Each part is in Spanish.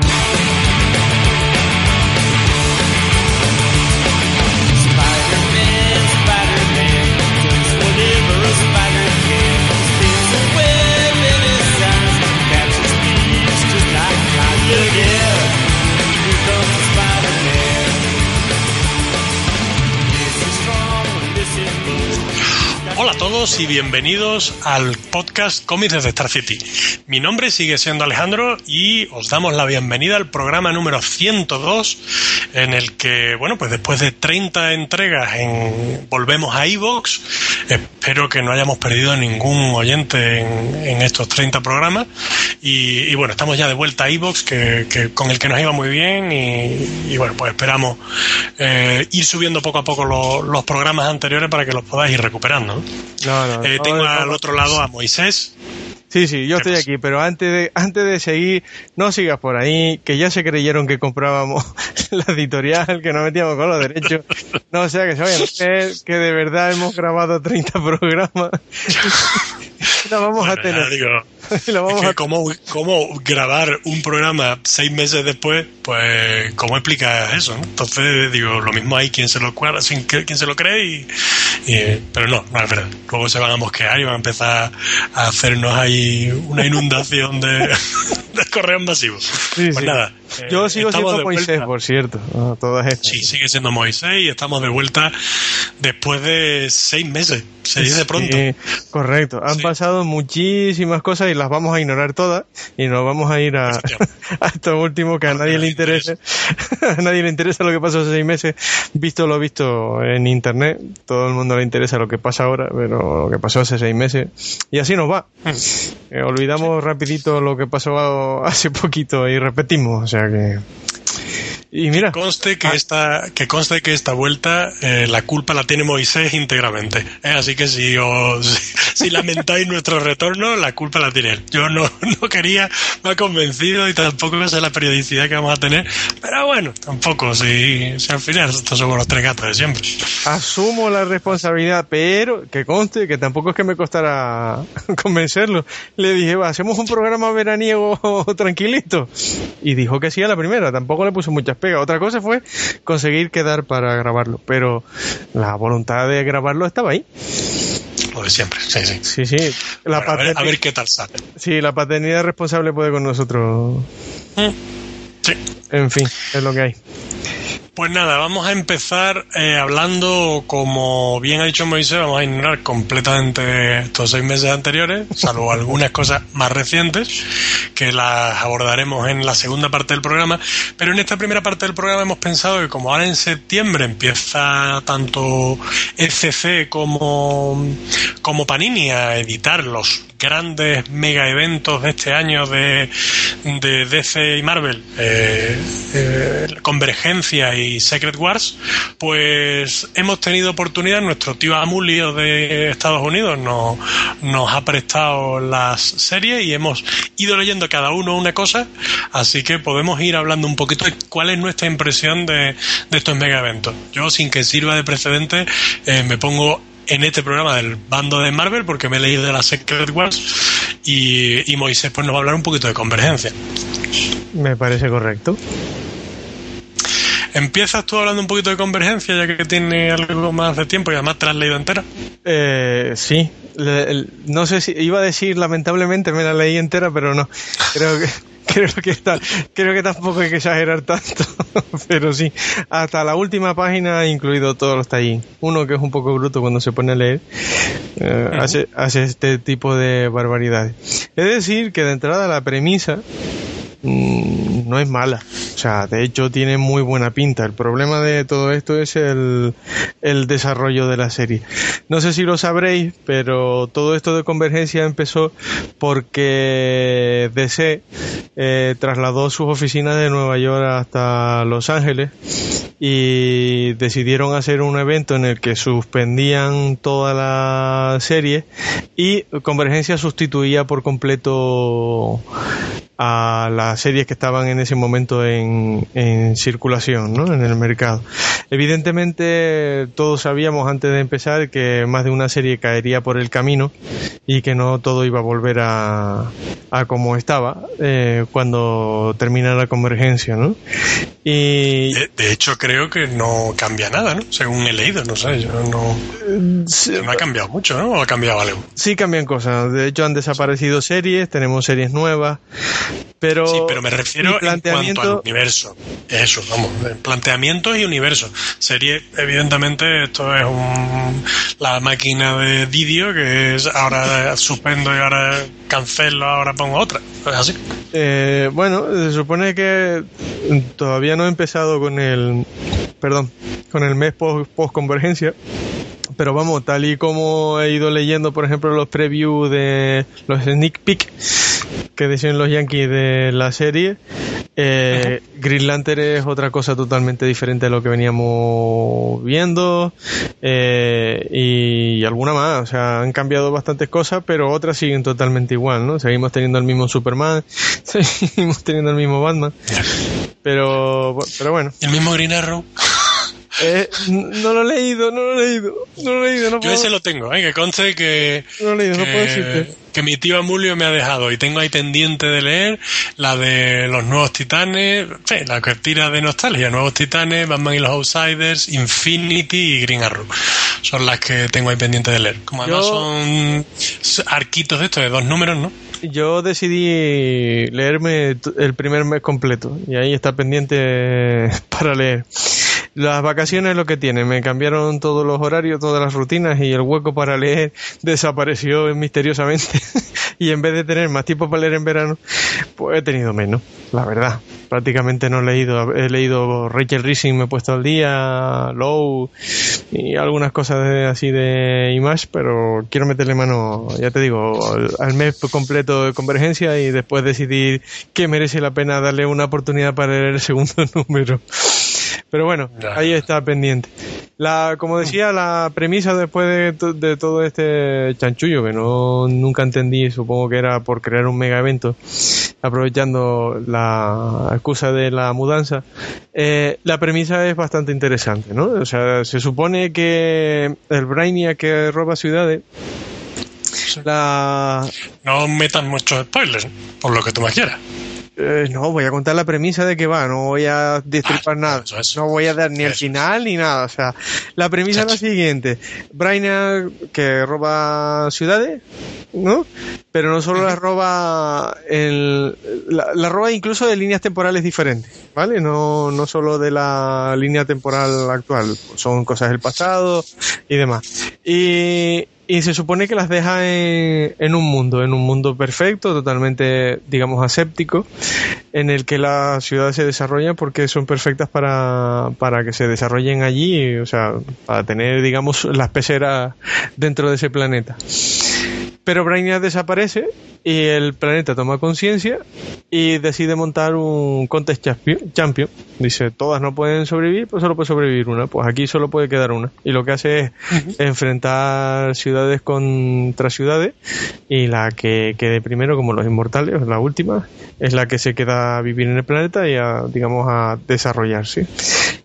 Thank you. Y bienvenidos al podcast Cómics desde Star City. Mi nombre sigue siendo Alejandro y os damos la bienvenida al programa número 102 en el que, bueno, pues después de 30 entregas en, volvemos a Evox. Espero que no hayamos perdido ningún oyente en, estos 30 programas y, bueno, estamos ya de vuelta a Evox que, con el que nos iba muy bien y, bueno, pues esperamos eh, ir subiendo poco a poco lo- los programas anteriores para que los podáis ir recuperando. ¿No? No, no, Eh, no, tengo no, al no. otro lado a Moisés. Sí, sí, yo ¿Qué estoy aquí, pero antes de, antes de seguir, no sigas por ahí, que ya se creyeron que comprábamos la editorial, que nos metíamos con los derechos. No, o sea, que se vayan a que de verdad hemos grabado 30 programas. la vamos Bueno, a tener. la vamos es que a cómo, cómo grabar un programa seis meses después, pues, ¿cómo explicas eso? no? Entonces, digo, lo mismo hay quien se lo, cuadra, sin que- quien se lo cree, y, y- pero no, no es verdad. Luego se van a mosquear y van a empezar a hacernos ahí una inundación de, de correos masivos. Sí, pues sí. nada. eh, Yo sigo estamos siendo Moisés, por cierto. estas. Sí, sigue siendo Moisés y estamos de vuelta después de seis meses. Se dice pronto. Sí, correcto. Han pasado muchísimas cosas y las vamos a ignorar todas y nos vamos a ir a, a esto último que a nadie le interesa. a nadie le interesa lo que pasó hace seis meses. Visto lo visto en internet, todo el mundo le interesa lo que pasa ahora, pero lo que pasó hace seis meses. Y así nos va. Eh, olvidamos rapidito lo que pasó hace poquito y repetimos. O sea que... Y mira, Conste Ah. que esta, que conste que esta vuelta eh, la culpa la tiene Moisés íntegramente. ¿eh? Así que si os si lamentáis nuestro retorno, la culpa la tiene él. Yo no, no quería, me ha convencido y tampoco sé la periodicidad que vamos a tener. Pero bueno, tampoco, si, si al final estos somos los tres gatos de siempre. asumo la responsabilidad, pero que conste que tampoco es que me costara convencerlo. Le dije, va, hacemos un programa veraniego tranquilito. Y dijo que sí a la primera, tampoco le puso muchas pegas. Otra cosa fue conseguir quedar para grabarlo, pero la voluntad de grabarlo estaba ahí. Lo de siempre, sí, sí. Sí, sí. La, Bueno, a, ver, a paterni- ver qué tal sale. sí, la paternidad responsable puede con nosotros. Sí. En fin, es lo que hay. Pues nada, vamos a empezar eh, hablando, como bien ha dicho Moisés, vamos a ignorar completamente estos seis meses anteriores, salvo algunas cosas más recientes, que las abordaremos en la segunda parte del programa. Pero en esta primera parte del programa hemos pensado que como ahora en septiembre empieza tanto ECC como, como Panini a editar los grandes mega eventos de este año de, de DC y Marvel, eh, eh, Convergencia y Secret Wars, pues hemos tenido oportunidad, nuestro tío Amulio de Estados Unidos nos, nos ha prestado las series y hemos ido leyendo cada uno una cosa, así que podemos ir hablando un poquito de cuál es nuestra impresión de, de estos mega eventos. Yo, sin que sirva de precedente, eh, me pongo en este programa del bando de Marvel porque me he leído de la Secret Wars y, y Moisés pues nos va a hablar un poquito de convergencia. Me parece correcto. ¿Empiezas tú hablando un poquito de convergencia ya que tiene algo más de tiempo y además te la has leído entera? Eh, sí, Le- no sé si iba a decir lamentablemente me la leí entera, pero no. Creo que creo que está, creo que tampoco hay que exagerar tanto, pero sí, hasta la última página he incluido todos los tallín. Uno que es un poco bruto cuando se pone a leer, eh, hace, hace este tipo de barbaridades. Es decir, que de entrada la premisa mm, no es mala. O sea, de hecho tiene muy buena pinta. El problema de todo esto es el, el desarrollo de la serie. No sé si lo sabréis, pero todo esto de convergencia empezó porque DC eh, trasladó sus oficinas de Nueva York hasta Los Ángeles y decidieron hacer un evento en el que suspendían toda la serie y Convergencia sustituía por completo a las series que estaban en ese momento en, en circulación, ¿no? En el mercado. Evidentemente, todos sabíamos antes de empezar que más de una serie caería por el camino y que no todo iba a volver a, a como estaba eh, cuando termina la convergencia, ¿no? Y De, de hecho, creo que no cambia nada, ¿no? Según he leído, no sé, yo no, sí, no ha cambiado mucho, ¿no? ¿O ha cambiado algo? sí cambian cosas. De hecho, han desaparecido series, tenemos series nuevas, pero Sí, pero me refiero mi en cuanto planteamiento al universo. Eso, vamos, eh, planteamientos y universo. Serie, evidentemente, esto es un, la máquina de Didio que es ahora suspendo y ahora cancelo, ahora pongo otra. Es así. Eh, bueno, se supone que todavía no he empezado con el, perdón, con el mes post, convergencia. Pero vamos, tal y como he ido leyendo, por ejemplo, los previews de los sneak peek que decían los Yankees de la serie, eh, Green Lantern es otra cosa totalmente diferente a lo que veníamos viendo eh, y alguna más. O sea, han cambiado bastantes cosas, pero otras siguen totalmente igual, ¿no? Seguimos teniendo el mismo Superman, seguimos teniendo el mismo Batman, pero, pero bueno. El mismo Green Arrow. Eh, no lo he leído, no lo he leído, no lo he leído, no Yo puedo, ese lo tengo, ¿eh? que conste que, no lo he leído, no puedo que, decirte. que mi tío Amulio me ha dejado y tengo ahí pendiente de leer la de los nuevos titanes, la que tira de nostalgia, nuevos titanes, Batman y los Outsiders, Infinity y Green Arrow. Son las que tengo ahí pendiente de leer. Como además Yo- son arquitos de estos de dos números, ¿no? Yo decidí leerme el primer mes completo y ahí está pendiente para leer. Las vacaciones es lo que tiene, me cambiaron todos los horarios, todas las rutinas y el hueco para leer desapareció misteriosamente. y en vez de tener más tiempo para leer en verano, pues he tenido menos, la verdad. Prácticamente no he leído, he leído Rachel Rising, me he puesto al día, Low y algunas cosas de- así de Image, pero quiero meterle mano, ya te digo, al, al mes completo de convergencia y después decidir que merece la pena darle una oportunidad para leer el segundo número. Pero bueno, ahí está pendiente. La, como decía, la premisa después de, to- de todo este chanchullo, que no nunca entendí, supongo que era por crear un mega evento, aprovechando la excusa de la mudanza, eh, la premisa es bastante interesante, ¿no? O sea, se supone que el Brainiac que roba ciudades, la, No metas muchos spoilers, por lo que tú me quieras. Eh, no, voy a contar la premisa de que va, no voy a destripar Ah, nada. eso, eso. No voy a dar ni el Eso. final ni nada. O sea, la premisa es la siguiente. Brainiac que roba ciudades, ¿no? Pero no solo las roba, el, la, la roba incluso de líneas temporales diferentes, ¿vale? No, no solo de la línea temporal actual. Son cosas del pasado y demás. Y, y se supone que las deja en, en un mundo, en un mundo perfecto, totalmente, digamos, aséptico, en el que las ciudades se desarrollan porque son perfectas para, para que se desarrollen allí, o sea, para tener, digamos, las peceras dentro de ese planeta. Pero Brainiac desaparece y el planeta toma conciencia y decide montar un contest champion, champion. Dice, todas no pueden sobrevivir, pues solo puede sobrevivir una. Pues aquí solo puede quedar una. Y lo que hace es enfrentar ciudades contra ciudades y la que quede primero, como los inmortales, la última, es la que se queda a vivir en el planeta y a, digamos, a desarrollarse.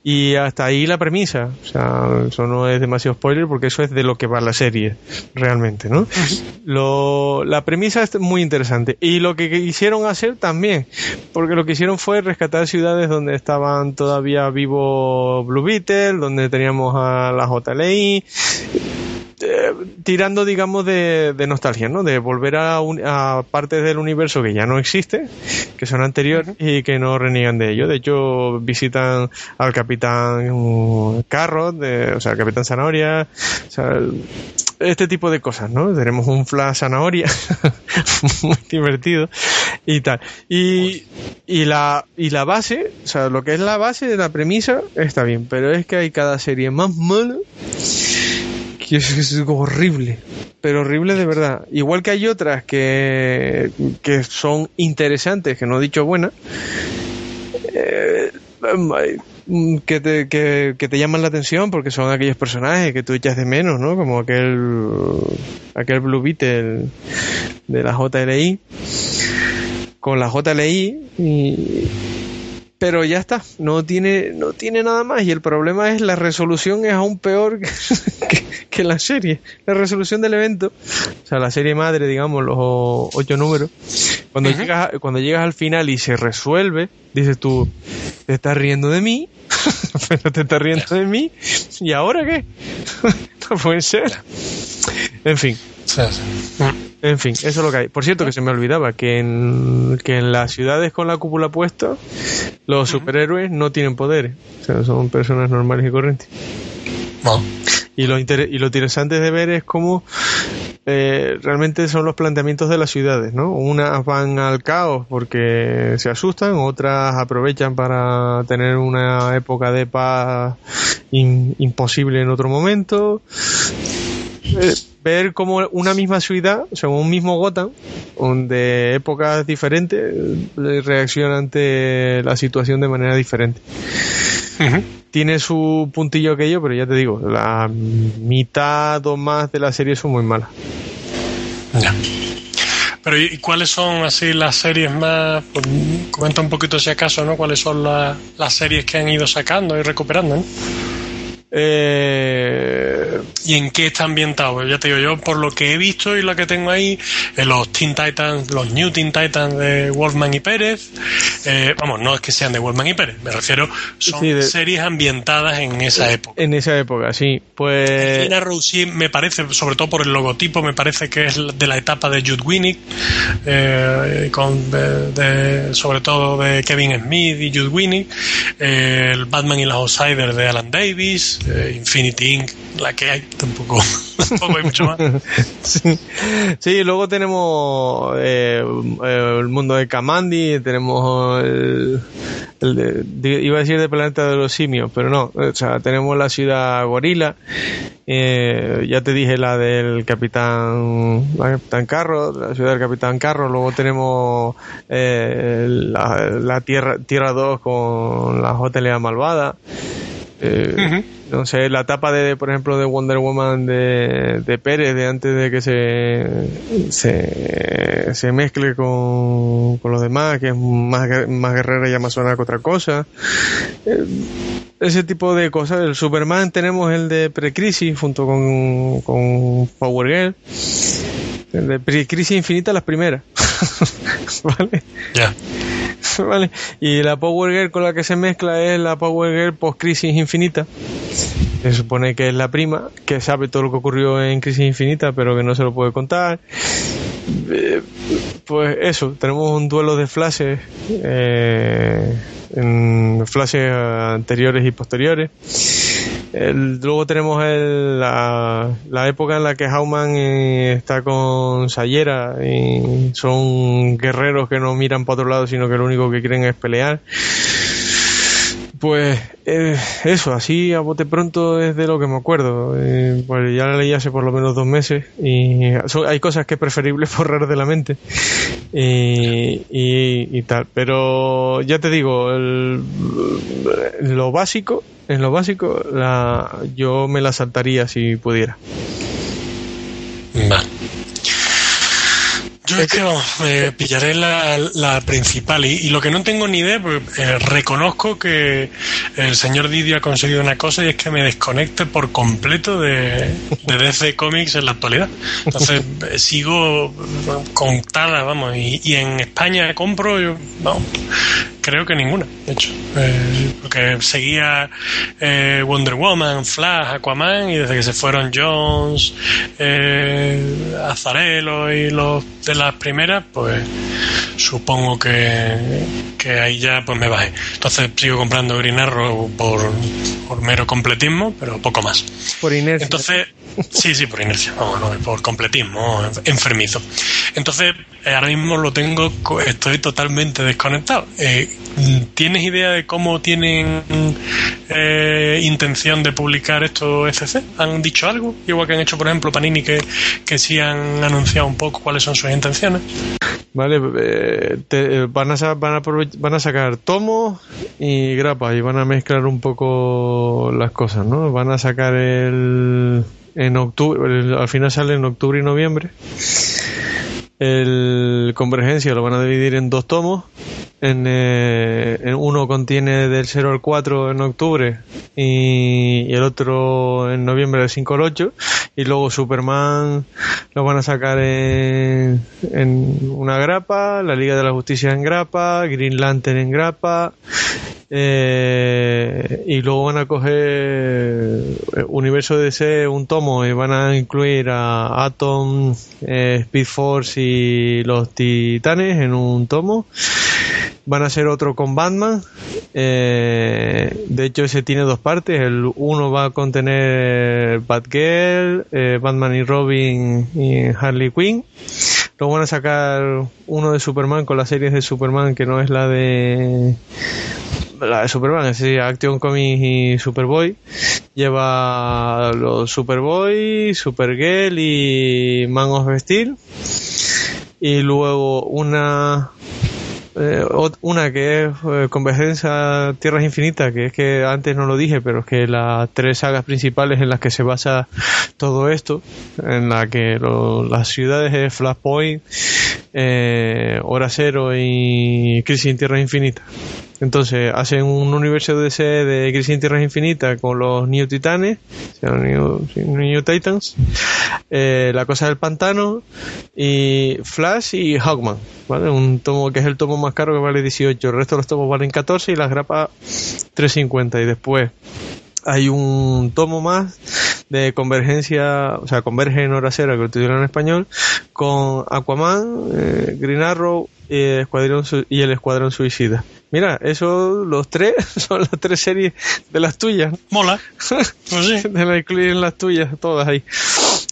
Y hasta ahí la premisa. O sea, eso no es demasiado spoiler porque eso es de lo que va la serie, realmente, ¿no? Lo, la premisa es muy interesante. Y lo que quisieron hacer también, porque lo que hicieron fue rescatar ciudades donde estaban todavía vivos Blue Beetle, donde teníamos a la JLI, eh, tirando, digamos, de, de nostalgia, ¿no? De volver a, un- a partes del universo que ya no existe, que son anteriores y que no reniegan de ello. De hecho, visitan al Capitán Carrot, de- o sea, al Capitán Zanahoria, o sea, el- este tipo de cosas, ¿no? Tenemos un Flash Zanahoria, muy divertido y tal. Y, y, la, y la base, o sea, lo que es la base de la premisa está bien, pero es que hay cada serie más mala que es, es horrible, pero horrible de verdad. Igual que hay otras que, que son interesantes, que no he dicho buenas, eh, mm, que, te, que te llaman la atención porque son aquellos personajes que tú echas de menos, ¿no? Como aquel, aquel Blue Beetle de la JLI. con la JLI y, pero ya está, no tiene, no tiene nada más. Y el problema es la resolución es aún peor que, que la serie, la resolución del evento, o sea, la serie madre, digamos, los ocho números, cuando, llegas, cuando llegas al final y se resuelve, dices tú, te estás riendo de mí, pero te estás riendo de mí, ¿y ahora qué? no puede ser. En fin, en fin, eso es lo que hay. Por cierto, que se me olvidaba que en, que en las ciudades con la cúpula puesta, los superhéroes no tienen poderes. O sea, son personas normales y corrientes. Y lo, inter- y lo interesante de ver es cómo eh, realmente son los planteamientos de las ciudades, ¿no? Unas van al caos porque se asustan, otras aprovechan para tener una época de paz imposible en otro momento. Eh, ver cómo una misma ciudad, o un mismo Gotham, donde épocas diferentes eh, reacciona ante la situación de manera diferente tiene su puntillo aquello, pero ya te digo, la mitad o más de la serie son muy malas. Ya. Pero ¿y y cuáles son así las series más? pues, comenta un poquito si acaso, ¿no? ¿Cuáles son la- las series que han ido sacando y recuperando, ¿no? Eh, ¿Y en qué está ambientado? Ya te digo, yo por lo que he visto y lo que tengo ahí, eh, los Teen Titans, los New Teen Titans de Wolfman y Pérez, eh, vamos, no es que sean de Wolfman y Pérez, me refiero, son Sí, de- series ambientadas en esa época. en esa época, sí. Pues Arrow sí me parece, sobre todo por el logotipo, me parece que es de la etapa de Jude Winnick, eh, con, de- de- sobre todo de Kevin Smith y Jude Winnick, eh, el Batman y los Outsiders de Alan Davis, eh, Infinity Inc., la que hay, tampoco, tampoco hay mucho más. sí. Sí, luego tenemos eh, eh, el mundo de Kamandi, tenemos el, el de- iba a decir de Planeta de los Simios, pero no, o sea, tenemos la ciudad Gorila, eh, ya te dije la del Capitán, la Capitán Carro, la ciudad del Capitán Carro, luego tenemos eh, la, la Tierra, Tierra 2 con la JLA Malvada, eh, sé, la etapa de, por ejemplo, de Wonder Woman de, de Pérez, de antes de que se, se, se mezcle con, con los demás, que es más, más guerrera y amazona que otra cosa. Eh, ese tipo de cosas. El Superman tenemos el de Precrisis junto con, con Power Girl. El de Precrisis Infinita, las primeras. ¿Vale? Ya. Vale. Y la Power Girl con la que se mezcla es la Power Girl post Crisis Infinita. Se supone que es la prima, que sabe todo lo que ocurrió en Crisis Infinita, pero que no se lo puede contar. Eh, Pues eso, tenemos un duelo de flashes, eh, flashes anteriores y posteriores. El- luego tenemos el- la, la época en la que Hauman eh, está con Sayera y son guerreros que no miran para otro lado, sino que lo único que quieren es pelear. Pues eh, eso, así a bote pronto es de lo que me acuerdo. Eh, pues ya la leí hace por lo menos dos meses y hay cosas que es preferible borrar de la mente y, y- y tal. Pero ya te digo, el- lo básico, en lo básico, la, yo me la saltaría si pudiera. Vale. Yo es que vamos, pillaré la, la principal y, lo que no tengo ni idea, pues, eh, reconozco que el señor Didi ha conseguido una cosa y es que me desconecte por completo de, de DC Comics en la actualidad. Entonces eh, sigo contada, vamos, y, y en España compro, yo, vamos, creo que ninguna, de hecho. Eh, porque seguía eh, Wonder Woman, Flash, Aquaman y desde que se fueron Jones, eh, Azarelo y los de las primeras, pues supongo que, que ahí ya pues me bajé. Entonces sigo comprando Green Arrow por, por mero completismo, pero poco más. Por inercia. Entonces, sí, sí, por inercia, no, por completismo, enfermizo. Entonces, eh, ahora mismo lo tengo, estoy totalmente desconectado. Eh, ¿Tienes idea de cómo tienen eh, intención de publicar esto ECC? ¿Han dicho algo? Igual que han hecho, por ejemplo, Panini, que, que sí han anunciado un poco cuáles son sus intenciones. Vale, eh, te- van, a, van, a van a sacar tomos y grapas y van a mezclar un poco las cosas, ¿no? Van a sacar el en octubre, al final sale en octubre y noviembre. El Convergencia lo van a dividir en dos tomos. En, eh, uno contiene del 0 al 4 en octubre y, y el otro en noviembre del 5 al 8. Y luego Superman lo van a sacar en, en una grapa, la Liga de la Justicia en grapa, Green Lantern en grapa. eh, y luego van a coger eh, Universo DC un tomo y van a incluir a Atom, eh, Speed Force y los Titanes en un tomo. Van a hacer otro con Batman. Eh, de hecho, ese tiene dos partes. El uno va a contener Batgirl, eh, Batman y Robin y Harley Quinn. Luego van a sacar uno de Superman con las series de Superman que no es la de la de Superman, es decir, Action Comics y Superboy. Lleva los Superboy, Supergirl y Man of Steel. Y luego una eh, una que es eh, Convergencia Tierras Infinitas, que es que antes no lo dije, pero es que las tres sagas principales en las que se basa todo esto, en la que lo- las ciudades de Flashpoint, eh, Hora Cero y Crisis en Tierras Infinitas. Entonces hacen un universo DC de Crisis en Tierras Infinitas con los New Titanes, o sea, New, New Titans, eh, La Cosa del Pantano y Flash y Hawkman, ¿vale? Un tomo que es el tomo más caro que vale 18, el resto de los tomos valen 14 y las grapas 3.50 y después hay un tomo más de convergencia, o sea, converge en hora cero, que lo titulan en español, con Aquaman, eh, Green Arrow y el, Escuadrón, Su- y el Escuadrón Suicida. Mira, esos, los tres, son las tres series de las tuyas. Mola. Pues sí. de la incluyen las tuyas, todas ahí.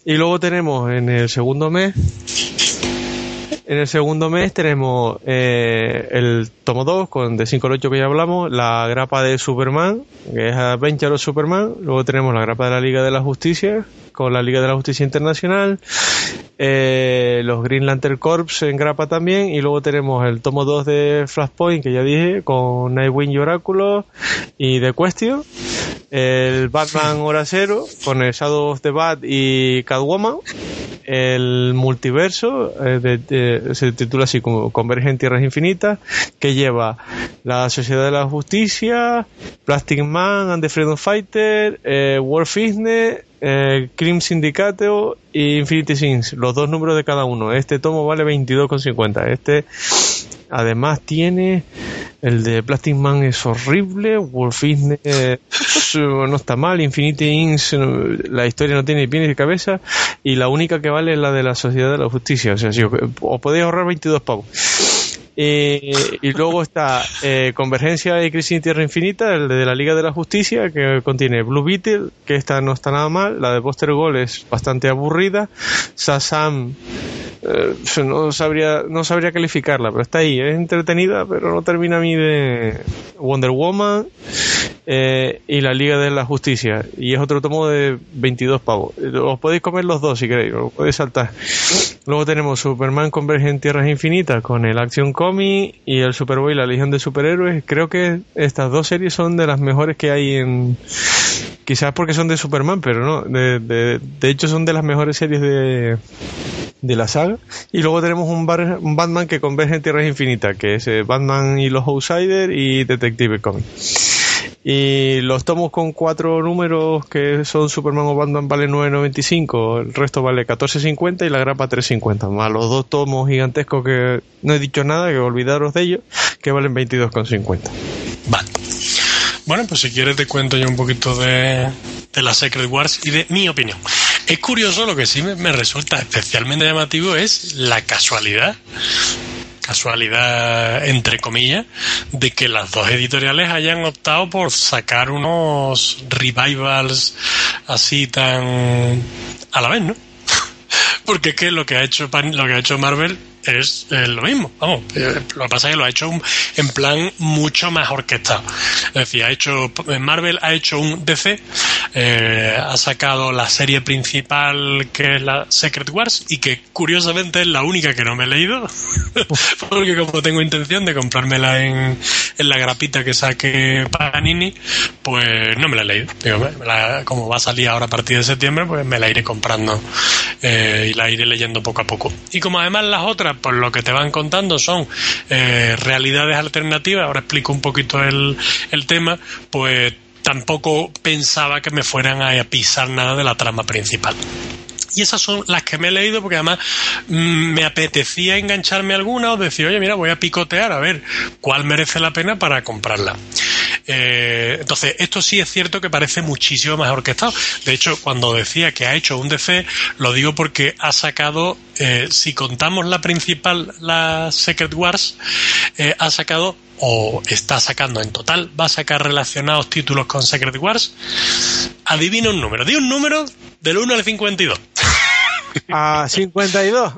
Y luego tenemos en el segundo mes, en el segundo mes tenemos eh, el tomo 2 con de 5 al 8 que ya hablamos, la grapa de Superman, que es Adventure of Superman, luego tenemos la grapa de la Liga de la Justicia con la Liga de la Justicia Internacional, eh, los Green Lantern Corps en grapa también, y luego tenemos el tomo 2 de Flashpoint, que ya dije, con Nightwing y Oráculo, y The Question, el Batman Hora Cero, con el Shadow of the Bat y Catwoman, el multiverso, eh, de- se titula así como Converge en Tierras Infinitas, que lleva la Sociedad de la Justicia, Plastic Man and the Freedom Fighter, eh, War Fitness, eh, Crime Syndicate y Infinity Sins, los dos números de cada uno. Este tomo vale 22,50. Este además tiene el de Plastic Man es horrible, Fitness eh, no está mal, Infinity Inc. eh, la historia no tiene pies ni cabeza y la única que vale es la de la Sociedad de la Justicia. O sea, si os, os podéis ahorrar 22 pavos. Eh, y luego está eh, Convergencia y Crisis en Tierra Infinita, el de la Liga de la Justicia, que contiene Blue Beetle, que esta no está nada mal, la de Buster Gold es bastante aburrida, Shazam eh, no sabría no sabría calificarla, pero está ahí, es entretenida, pero no termina a mí de Wonder Woman eh, y la Liga de la Justicia, y es otro tomo de 22 pavos. Os podéis comer los dos si queréis, os podéis saltar. Luego tenemos Superman Converge en Tierras Infinitas con el Action Comic y el Superboy la Legión de Superhéroes. Creo que estas dos series son de las mejores que hay en... Quizás porque son de Superman, pero no. De, de, de hecho son de las mejores series de, de la saga. Y luego tenemos un, bar- un Batman que converge en Tierras Infinitas, que es eh, Batman y los Outsiders y Detective Comics. Y los tomos con cuatro números que son Superman o Batman vale 9.95, el resto vale 14.50 y la grapa 3.50, más los dos tomos gigantescos que no he dicho nada, que olvidaros de ellos, que valen 22.50. Vale. Bueno, pues si quieres te cuento yo un poquito de, de la Secret Wars y de mi opinión. Es curioso, lo que sí me, me resulta especialmente llamativo es la casualidad, casualidad entre comillas, de que las dos editoriales hayan optado por sacar unos revivals así tan a la vez, ¿no? Porque es que lo que ha hecho lo que ha hecho Marvel es eh, lo mismo. Vamos, eh, lo que pasa es que lo ha hecho un- en plan mucho más orquestado. Es decir, ha hecho Marvel ha hecho un DC, eh, ha sacado la serie principal que es la Secret Wars y que curiosamente es la única que no me he leído, porque como tengo intención de comprármela en, en la grapita que saque Panini, pues no me la he leído. Digo, como va a salir ahora a partir de septiembre, pues me la iré comprando eh, y la iré leyendo poco a poco. Y como además las otras, pues lo que te van contando son eh, realidades alternativas, ahora explico un poquito el, el tema, pues tampoco pensaba que me fueran a pisar nada de la trama principal. Y esas son las que me he leído porque además mm, me apetecía engancharme alguna o decir, oye, mira, voy a picotear a ver cuál merece la pena para comprarla. Eh, entonces, esto sí es cierto que parece muchísimo más orquestado. De hecho, cuando decía que ha hecho un DC, lo digo porque ha sacado, eh, si contamos la principal, la Secret Wars, eh, ha sacado o está sacando en total, va a sacar relacionados títulos con Secret Wars. Adivina un número. Di un número del 1 al 52. A 52.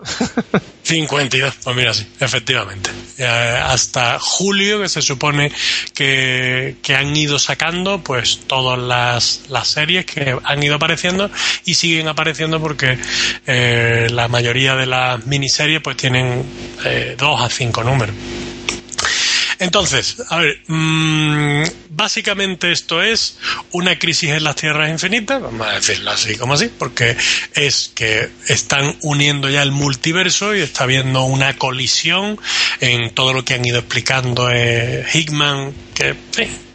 52, pues mira, sí, efectivamente. Eh, hasta julio, que se supone que, que han ido sacando, pues todas las, las series que han ido apareciendo y siguen apareciendo porque eh, la mayoría de las miniseries pues tienen eh, dos a cinco números. Entonces, a ver, mmm, básicamente esto es una crisis en las tierras infinitas, vamos a decirlo así como así, porque es que están uniendo ya el multiverso y está habiendo una colisión en todo lo que han ido explicando eh, Hickman, que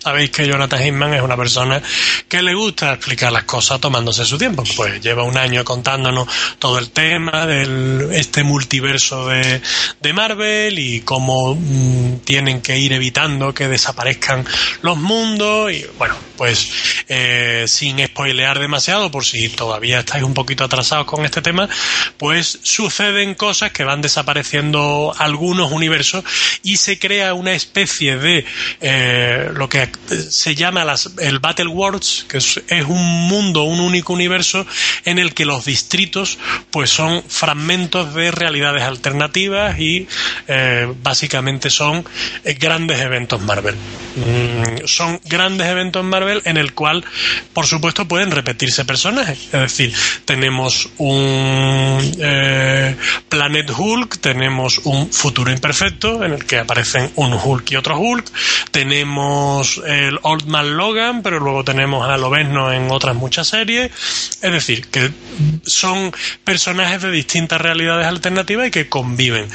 sabéis que Jonathan Hickman es una persona que le gusta explicar las cosas tomándose su tiempo. Pues lleva un año contándonos todo el tema de este multiverso de, de Marvel y cómo mmm, tienen que ir evitando que desaparezcan los mundos y bueno, pues eh, sin spoilear demasiado por si todavía estáis un poquito atrasados con este tema, pues suceden cosas que van desapareciendo algunos universos y se crea una especie de eh, lo que se llama las, el Battle Worlds, que es, es, un mundo, un único universo en el que los distritos pues son fragmentos de realidades alternativas y eh, básicamente son eh, grandes eventos Marvel. Mm, son grandes eventos Marvel en el cual, por supuesto, pueden repetirse personajes. Es decir, tenemos un eh, Planet Hulk, tenemos un futuro imperfecto en el que aparecen un Hulk y otro Hulk, tenemos el Old Man Logan, pero luego tenemos a Lobezno en otras muchas series. Es decir, que son personajes de distintas realidades alternativas y que conviven.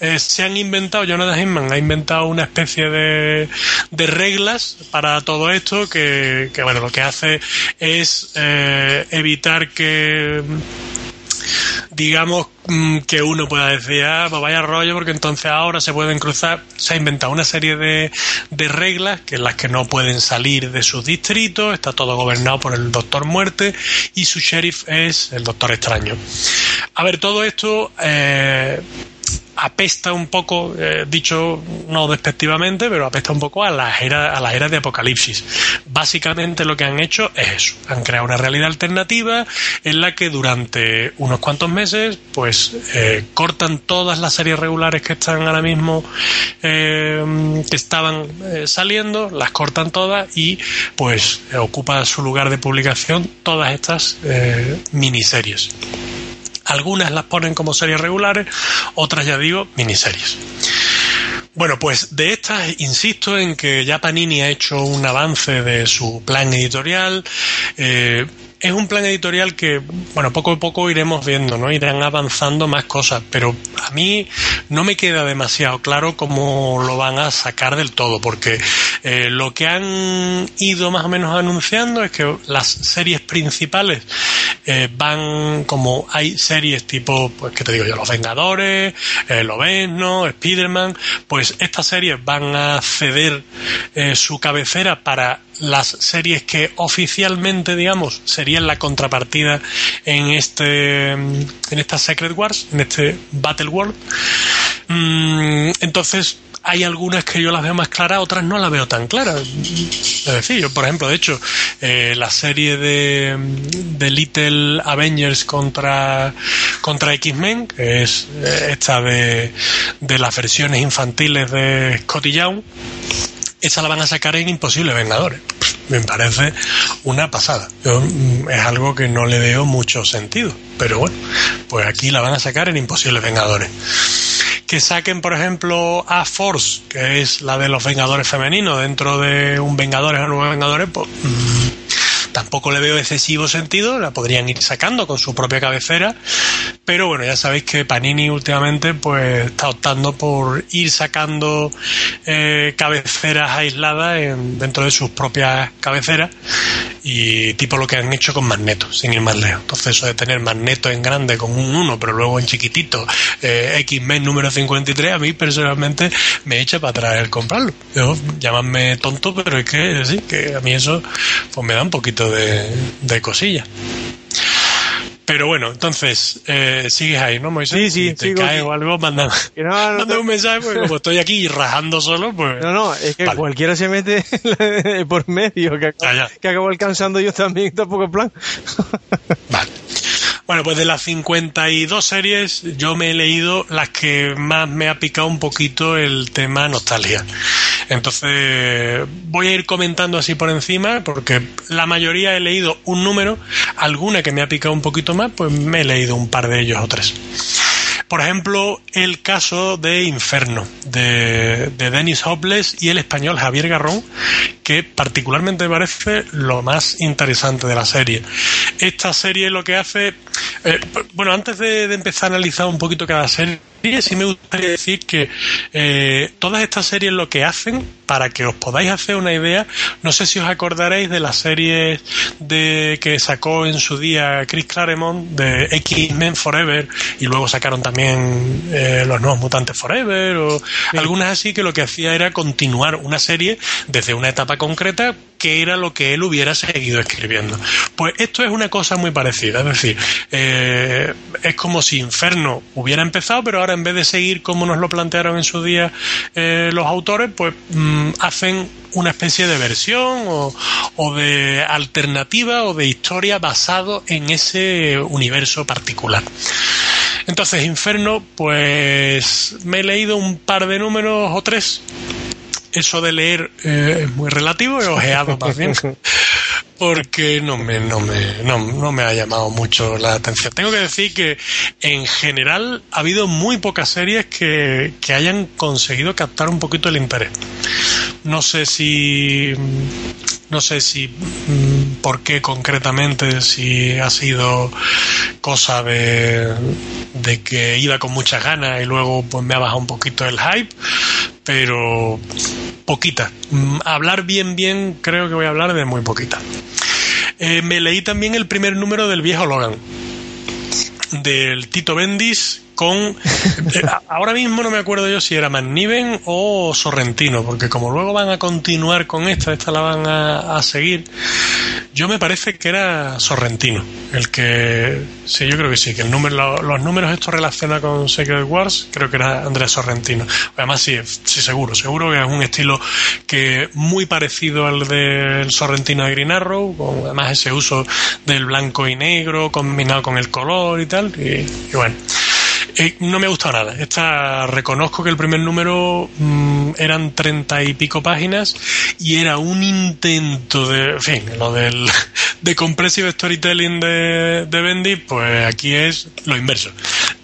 Eh, se han inventado, Jonathan Hickman ha inventado una especie de, de reglas para todo esto que, que, bueno, lo que hace es eh, evitar que digamos que uno pueda decir, ah, pues vaya rollo, porque entonces ahora se pueden cruzar. Se ha inventado una serie de, de reglas que en las que no pueden salir de sus distritos, está todo gobernado por el Doctor Muerte y su sheriff es el Doctor Extraño. A ver, todo esto eh, apesta un poco, eh, dicho no despectivamente, pero apesta un poco a las eras a las eras de Apocalipsis. Básicamente lo que han hecho es eso, han creado una realidad alternativa en la que durante unos cuantos meses, pues eh, cortan todas las series regulares que están ahora mismo, eh, que estaban saliendo, las cortan todas y pues ocupa su lugar de publicación todas estas miniseries. Algunas las ponen como series regulares, otras ya digo, miniseries. Bueno, pues de estas insisto en que ya Panini ha hecho un avance de su plan editorial. Eh, es un plan editorial que, bueno, poco a poco iremos viendo, ¿no? Irán avanzando más cosas, pero a mí no me queda demasiado claro cómo lo van a sacar del todo, porque eh, lo que han ido más o menos anunciando es que las series principales eh, van como hay series tipo, pues que te digo yo, Los Vengadores, eh, Lobezno, Spider-Man, pues estas series van a ceder eh, su cabecera para las series que oficialmente, digamos, serían la contrapartida en este en esta Secret Wars, en este Battle World. Mm, entonces hay algunas que yo las veo más claras, otras no las veo tan claras. Es decir, yo, por ejemplo, de hecho, eh, la serie de, de Little Avengers contra, contra X-Men, que es eh, esta de, de las versiones infantiles de Scotty Young, esa la van a sacar en Imposible Vengadores. Me parece una pasada. Mm, es algo que no le veo mucho sentido. Pero bueno, pues aquí la van a sacar en Imposibles Vengadores. Que saquen, por ejemplo, a Force, que es la de los Vengadores femeninos, dentro de un Vengadores o nuevos Vengadores, pues mm, tampoco le veo excesivo sentido, la podrían ir sacando con su propia cabecera, pero bueno, ya sabéis que Panini últimamente pues está optando por ir sacando eh, cabeceras aisladas en- dentro de sus propias cabeceras y tipo lo que han hecho con Magneto, sin ir más lejos. Entonces eso de tener Magneto en grande con un 1, pero luego en chiquitito, eh, X-Men número 53, a mí personalmente me echa para atrás el comprarlo. Yo, llamadme tonto, pero es que sí, que a mí eso pues me da un poquito de, de cosilla. Pero bueno, entonces, eh, sigues ahí, ¿no, Moisés? Sí, sí, Si te sigo cae aquí. o algo, manda, no, no, manda un mensaje, porque como estoy aquí rajando solo, pues... No, no, es que Vale. cualquiera se mete por medio, acabo, que acabo alcanzando yo también, tampoco en plan. Vale. Bueno, pues de las 52 series yo me he leído las que más me ha picado un poquito el tema nostalgia. Entonces voy a ir comentando así por encima porque la mayoría he leído un número, alguna que me ha picado un poquito más, pues me he leído un par de ellos o tres. Por ejemplo, el caso de Inferno, de, de Dennis Hopeless y el español Javier Garrón, que particularmente me parece lo más interesante de la serie. Esta serie lo que hace... eh, bueno, antes de, de empezar a analizar un poquito cada serie, sí me gustaría decir que eh, todas estas series lo que hacen, para que os podáis hacer una idea, no sé si os acordaréis de las series de que sacó en su día Chris Claremont de X-Men Forever y luego sacaron también eh, los nuevos mutantes Forever o algunas así que lo que hacía era continuar una serie desde una etapa concreta que era lo que él hubiera seguido escribiendo. Pues esto es una cosa muy parecida, es decir, eh, es como si Inferno hubiera empezado, pero ahora en vez de seguir como nos lo plantearon en su día eh, los autores, pues mm, hacen una especie de versión o, o de alternativa o de historia basado en ese universo particular. Entonces, Inferno, pues me he leído un par de números o tres. Eso de leer eh, es muy relativo, he ojeado más bien. Porque no me, no, me, no, no me ha llamado mucho la atención. Tengo que decir que en general ha habido muy pocas series que, que hayan conseguido captar un poquito el interés. No sé si no sé si mm, por qué concretamente, si ha sido cosa de, de que iba con muchas ganas y luego pues me ha bajado un poquito el hype, pero poquita. Mm, Hablar bien, bien, creo que voy a hablar de muy poquita. Eh, me leí también el primer número del viejo Logan, del Tito Bendis con... eh, ahora mismo no me acuerdo yo si era McNiven o Sorrentino, porque como luego van a continuar con esta, esta la van a, a seguir, yo me parece que era Sorrentino, el que... Sí, yo creo que sí, que el número, lo- los números estos relacionados con Secret Wars, creo que era Andrés Sorrentino. Además, sí, sí, seguro, seguro que es un estilo que muy parecido al del Sorrentino de Green Arrow, con además ese uso del blanco y negro combinado con el color y tal, y, y bueno. Eh, no me ha gustado nada. Esta reconozco que el primer número mm, eran treinta y pico páginas y era un intento de, en fin, lo del de compressive storytelling de, de Bendy, pues aquí es lo inverso.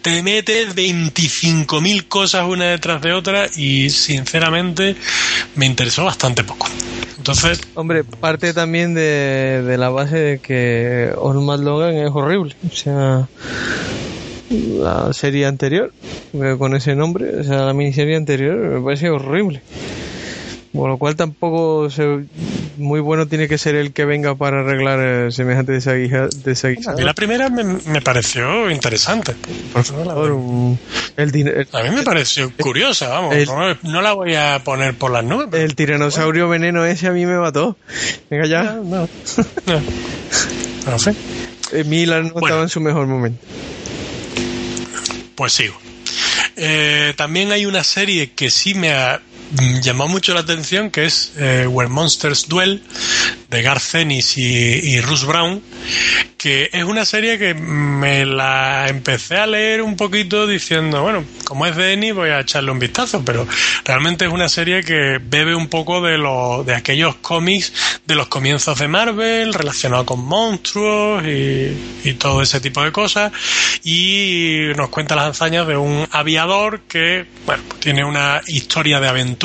Te metes 25.000 cosas una detrás de otra y sinceramente me interesó bastante poco. Entonces, Hombre, parte también de, la base de que Osmond Logan es horrible. O sea, la serie anterior, eh, con ese nombre, o sea, la miniserie anterior, me parece horrible. Por lo cual tampoco se- muy bueno tiene que ser el que venga para arreglar eh, semejante desaguija- a desaguisado. mí la primera me, me pareció interesante. Por favor, un- el, din- el- A mí me pareció curiosa, vamos. El- no, no la voy a poner por las nubes. pero- el tiranosaurio veneno ese a mí me mató. Venga ya, No, no. No. No sé. eh, Miller no Bueno. estaba en su mejor momento. Pues sigo. Eh, también hay una serie que sí me ha llamó mucho la atención, que es eh, Where Monsters Duel, de Garth Ennis y, y Russ Brown, que es una serie que me la empecé a leer un poquito diciendo, bueno, como es de Ennis voy a echarle un vistazo, pero realmente es una serie que bebe un poco de, lo, de aquellos cómics de los comienzos de Marvel, relacionados con monstruos y, todo ese tipo de cosas, y nos cuenta las hazañas de un aviador que, bueno, tiene una historia de aventura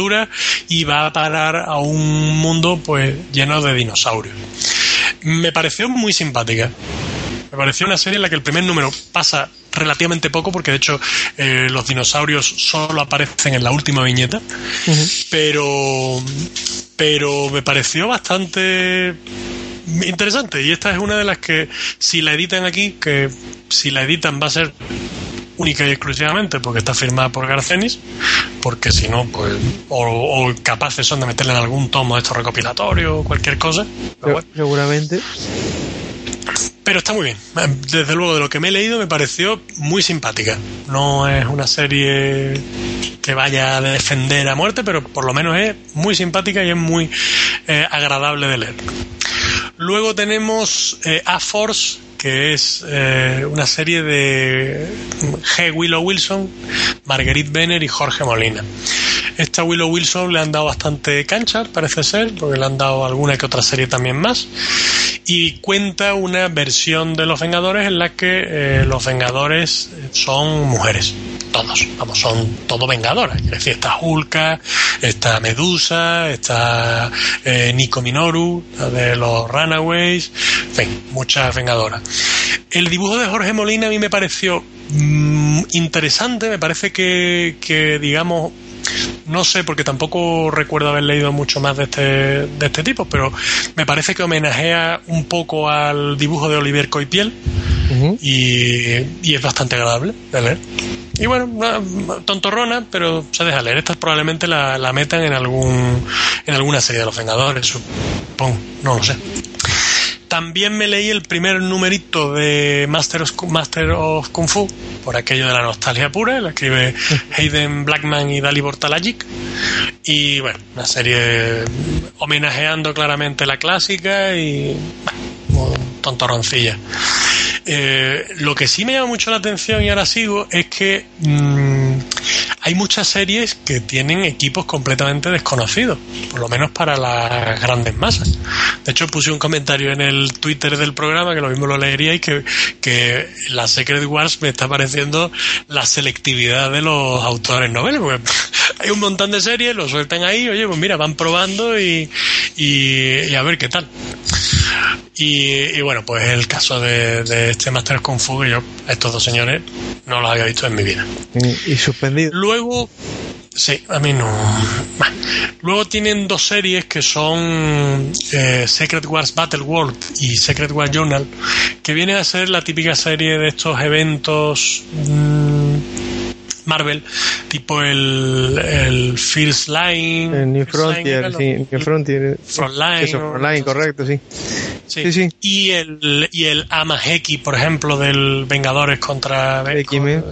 y va a parar a un mundo pues lleno de dinosaurios. Me pareció muy simpática. Me pareció una serie en la que el primer número pasa relativamente poco, porque de hecho eh, los dinosaurios solo aparecen en la última viñeta, pero, pero me pareció bastante interesante. Y esta es una de las que, si la editan aquí, que si la editan va a ser única y exclusivamente porque está firmada por Garcenis, porque si no, pues, o, o capaces son de meterle en algún tomo de estos recopilatorios o cualquier cosa. Pero bueno. Seguramente. Pero está muy bien. Desde luego, de lo que me he leído, me pareció muy simpática. No es una serie que vaya a defender a muerte, pero por lo menos es muy simpática y es muy eh, agradable de leer. Luego tenemos eh, A-Force, que es eh, una serie de G. Willow Wilson, Marguerite Benner y Jorge Molina. Esta Willow Wilson le han dado bastante cancha, parece ser, porque le han dado alguna que otra serie también más. Y cuenta una versión de los Vengadores en la que eh, los Vengadores son mujeres. Todos, vamos, son todos Vengadoras. Es decir, está Hulka, está Medusa, está eh, Nico Minoru, de los Runaways, en fin, muchas Vengadoras. El dibujo de Jorge Molina a mí me pareció mm, interesante, me parece que, que digamos, no sé, porque tampoco recuerdo haber leído mucho más de este, de este tipo, pero me parece que homenajea un poco al dibujo de Oliver Coipiel Y, y es bastante agradable de leer. Y bueno, una tontorrona, pero se deja leer. Esta probablemente la, la metan en algún en alguna serie de los Vengadores, supongo, no lo sé. También me leí el primer numerito de Master of, Master of Kung Fu, por aquello de la nostalgia pura, la escribe Hayden Blackman y Dali Bortalagic. Y bueno, una serie homenajeando claramente la clásica y bueno, Eh, lo que sí me llama mucho la atención y ahora sigo es que mmm, hay muchas series que tienen equipos completamente desconocidos, por lo menos para las grandes masas. De hecho, puse un comentario en el Twitter del programa, que lo mismo lo leeríais, que, que la Secret Wars me está pareciendo la selectividad de los autores noveles, hay un montón de series, lo sueltan ahí, oye, pues mira, van probando y a ver qué tal. Y, y, bueno, pues el caso de, de este Master Kung Fu, yo, estos dos señores, no los había visto en mi vida. Y, y suspendido. Luego, sí, a mí no. Bueno. Luego tienen dos series que son eh, Secret Wars Battle World y Secret Wars Journal, que vienen a ser la típica serie de estos eventos. Mmm, Marvel, tipo el, el First Line. El New Frontier, sí, New Frontier. Frontline. Eso, Frontline, correcto, sí. Sí. Sí, sí. Y el, y el Amaheki, por ejemplo, del Vengadores contra X-Men.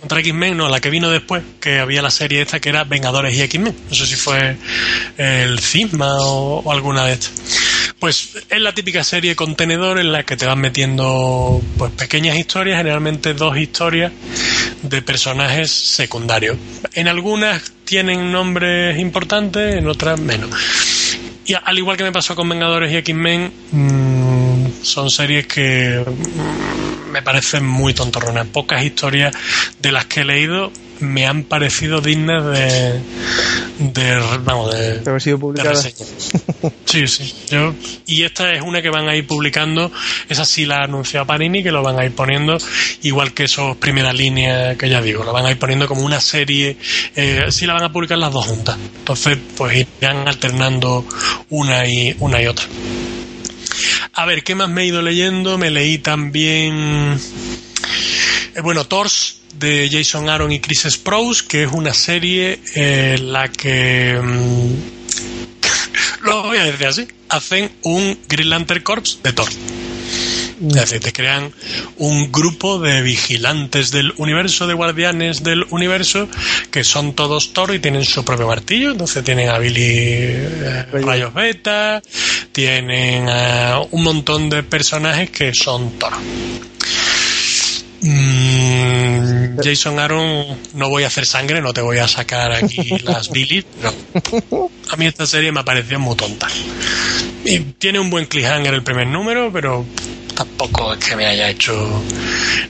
Contra X-Men, no, la que vino después, que había la serie esta que era Vengadores y X-Men. No sé si fue el Cisma o, o alguna de estas. Pues es la típica serie contenedor en la que te van metiendo pues pequeñas historias, generalmente dos historias de personajes secundarios. En algunas tienen nombres importantes, en otras menos. Y al igual que me pasó con Vengadores y X-Men, mmm, son series que mmm, me parecen muy tontorronas. Pocas historias de las que he leído me han parecido dignas de, de vamos de, de haber sido publicadas. Sí, sí. Yo, y esta es una que van a ir publicando. Esa sí la ha anunciado Panini, que lo van a ir poniendo, igual que esos primeras líneas que ya digo, lo van a ir poniendo como una serie. Eh, sí la van a publicar las dos juntas. Entonces, pues irán alternando una y una y otra. A ver, ¿qué más me he ido leyendo? Me leí también. Eh, bueno, Thors de Jason Aaron y Chris Sprouse, que es una serie en la que. Mmm, lo voy a decir así. Hacen un Green Lantern Corps de Thor. Es decir, te crean un grupo de vigilantes del universo, de guardianes del universo, que son todos Thor y tienen su propio martillo. Entonces tienen a Billy eh, Rayos Beta, tienen a un montón de personajes que son Thor. Mm, Jason Aaron, no voy a hacer sangre, no te voy a sacar aquí las Billy, pero a mí esta serie me pareció muy tonta. Y tiene un buen cliffhanger el primer número, pero tampoco es que me haya hecho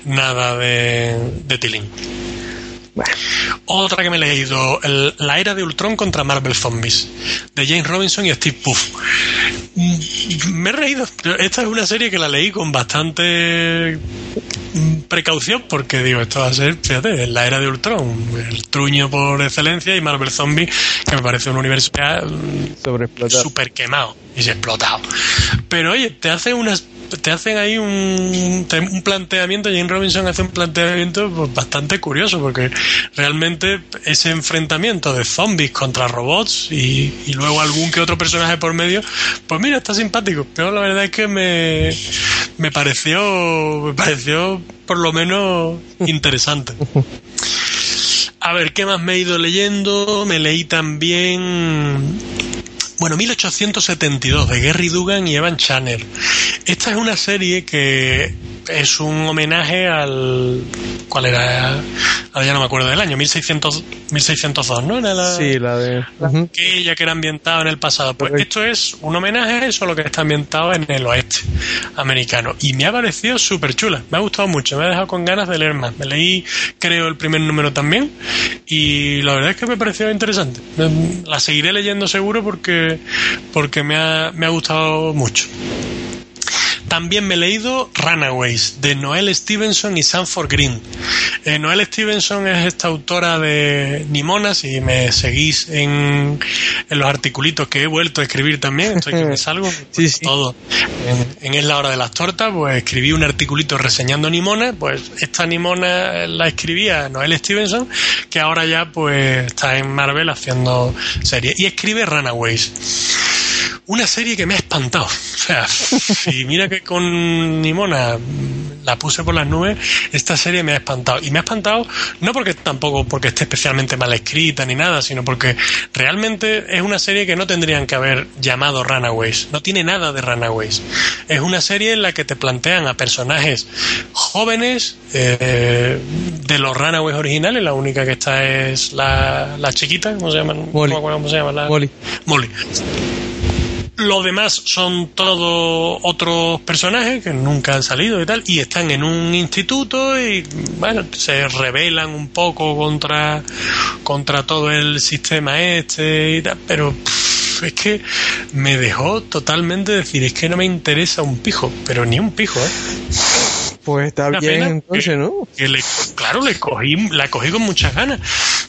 nada de, de tilín. Otra que me he leído, el- La era de Ultron contra Marvel Zombies, de James Robinson y Steve Puff. Mm, Me he reído. Esta es una serie que la leí con bastante mm, precaución porque digo, esto va a ser, fíjate, la era de Ultron, el truño por excelencia y Marvel Zombies, que me parece un universo mm, súper quemado y se ha explotado. Pero oye, te hace unas te hacen ahí un, un planteamiento, Jane Robinson hace un planteamiento pues, bastante curioso, porque realmente ese enfrentamiento de zombies contra robots y, y luego algún que otro personaje por medio, pues mira, está simpático. Pero la verdad es que me, me pareció, me pareció por lo menos interesante. A ver, ¿qué más me he ido leyendo? Me leí también bueno, 1872 de Gary Dugan y Evan Channer. Esta es una serie que es un homenaje al. ¿Cuál era? Ahora ya no me acuerdo del año, 1600, 1602, ¿no? Era la, Sí, la de. Ujú. aquella que era ambientada en el pasado. Pues esto es un homenaje a eso, lo que está ambientado en el oeste americano. Y me ha parecido súper chula. Me ha gustado mucho. Me ha dejado con ganas de leer más. Me leí, creo, el primer número también. Y la verdad es que me pareció interesante. La seguiré leyendo seguro porque, porque me, ha, me ha gustado mucho. También me he leído Runaways de Noel Stevenson y Sanford Green. Eh, Noel Stevenson es esta autora de Nimona, si me seguís en, en los articulitos que he vuelto a escribir también, estoy que me salgo, Sí, sí. todo. En, en Es la hora de las tortas, pues escribí un articulito reseñando Nimona, pues esta Nimona la escribía Noel Stevenson, que ahora ya pues está en Marvel haciendo serie. Y escribe Runaways una serie que me ha espantado. O sea, y mira que con Nimona la puse por las nubes, esta serie me ha espantado. Y me ha espantado no porque tampoco porque esté especialmente mal escrita ni nada, sino porque realmente es una serie que no tendrían que haber llamado Runaways. No tiene nada de Runaways. Es una serie en la que te plantean a personajes jóvenes eh, de los Runaways originales. La única que está es la, la chiquita, ¿cómo se llama? Molly. cómo se llama. La, Molly. Molly. Los demás son todos otros personajes que nunca han salido y tal, y están en un instituto y, bueno, se rebelan un poco contra, contra todo el sistema este y tal, pero es que me dejó totalmente decir, es que no me interesa un pijo, pero ni un pijo, ¿eh? Pues está Una bien entonces, que- ¿no? que le- claro, le cogí, la cogí con muchas ganas.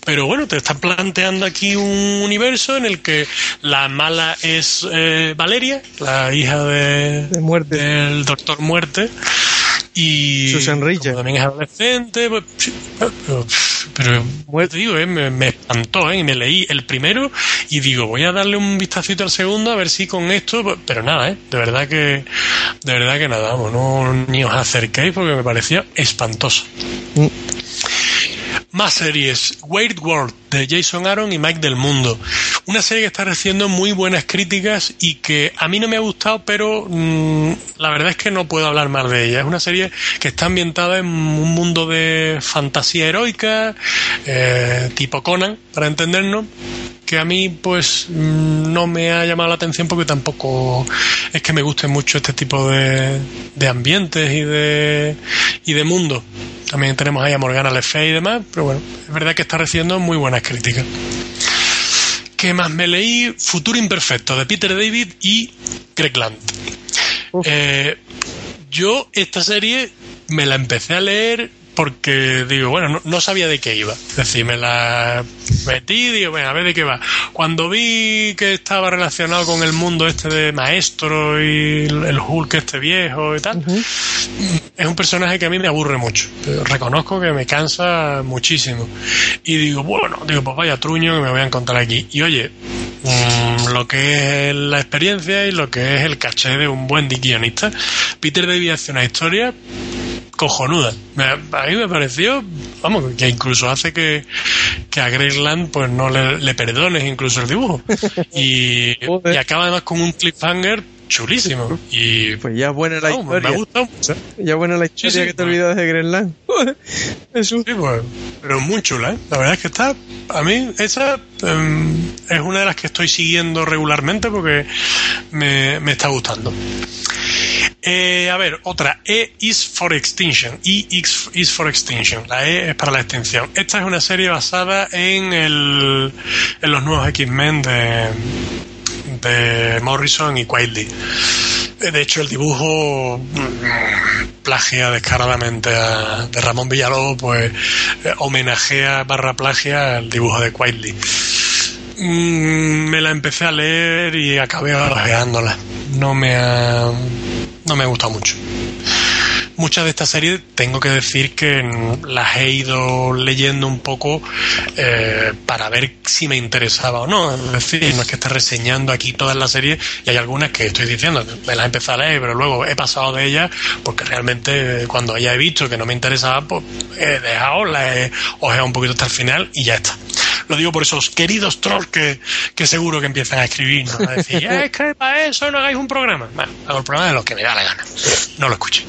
Pero bueno, te están planteando aquí un universo en el que la mala es eh, Valeria, la hija de, De muerte. del Doctor Muerte. Y Susan también es adolescente, pues, sí, pero, pero Muerte. te digo, eh, me, me espantó, eh, y me leí el primero y digo, voy a darle un vistacito al segundo a ver si con esto, pues, pero nada, eh, de verdad que, de verdad que nada, vamos, no ni os acerquéis porque me pareció espantoso. Mm. Más series. Weird World de Jason Aaron y Mike del Mundo. Una serie que está recibiendo muy buenas críticas y que a mí no me ha gustado, pero mm, la verdad es que no puedo hablar más de ella. Es una serie que está ambientada en un mundo de fantasía heroica, eh, tipo Conan, para entendernos que a mí pues mm, no me ha llamado la atención porque tampoco es que me guste mucho este tipo de, de ambientes y de y de mundo. También tenemos ahí a Morgana Le Fay y demás, pero bueno, es verdad que está recibiendo muy buenas críticas. ¿Qué más me leí? Futuro Imperfecto de Peter David y Greg Land. Eh, yo esta serie me la empecé a leer porque digo, bueno, no, no sabía de qué iba. Es decir, me la metí y digo, bueno, a ver de qué va. Cuando vi que estaba relacionado con el mundo este de maestro y el el Hulk este viejo y tal, es un personaje que a mí me aburre mucho. Pero reconozco que me cansa muchísimo. Y digo, bueno, digo, pues vaya truño que me voy a encontrar aquí. Y oye, Mm, lo que es la experiencia y lo que es el caché de un buen guionista. Peter David hace una historia cojonuda. A mí me pareció, vamos, que incluso hace que, que a Graceland pues no le, le perdones incluso el dibujo. Y, y acaba además con un cliffhanger chulísimo. Y Pues ya buena la vamos, me historia. ha gustado mucho. Ya buena la historia sí, que te olvidas de Greenland. es un... Sí, pues, pero muy chula, ¿eh? La verdad es que está, a mí, esa em, es una de las que estoy siguiendo regularmente porque me, me está gustando. Eh, a ver, otra, E is for extinction. E is for extinction. La E es para la extinción. Esta es una serie basada en, el, en los nuevos X-Men de, de Morrison y Quietly. Eh, De hecho, el dibujo mm, plagia descaradamente a, de Ramón Villalobos, pues eh, homenajea barra plagia al dibujo de Quietly. Mm, me la empecé a leer y acabé ojeándola. No me ha, no me ha gustado mucho. Muchas de estas series tengo que decir que las he ido leyendo un poco eh, para ver si me interesaba o no. Es decir, no es que esté reseñando aquí todas las series y hay algunas que estoy diciendo, me las he empezado a leer, pero luego he pasado de ellas porque realmente eh, cuando ya he visto que no me interesaba, pues he dejado, las he ojeado un poquito hasta el final y ya está. Lo digo por esos queridos trolls que, que seguro que empiezan a escribir, ¿no? a decir, "Eh, es que para eso no hagáis un programa. Bueno, hago el programa de lo que me da la gana. No lo escuché.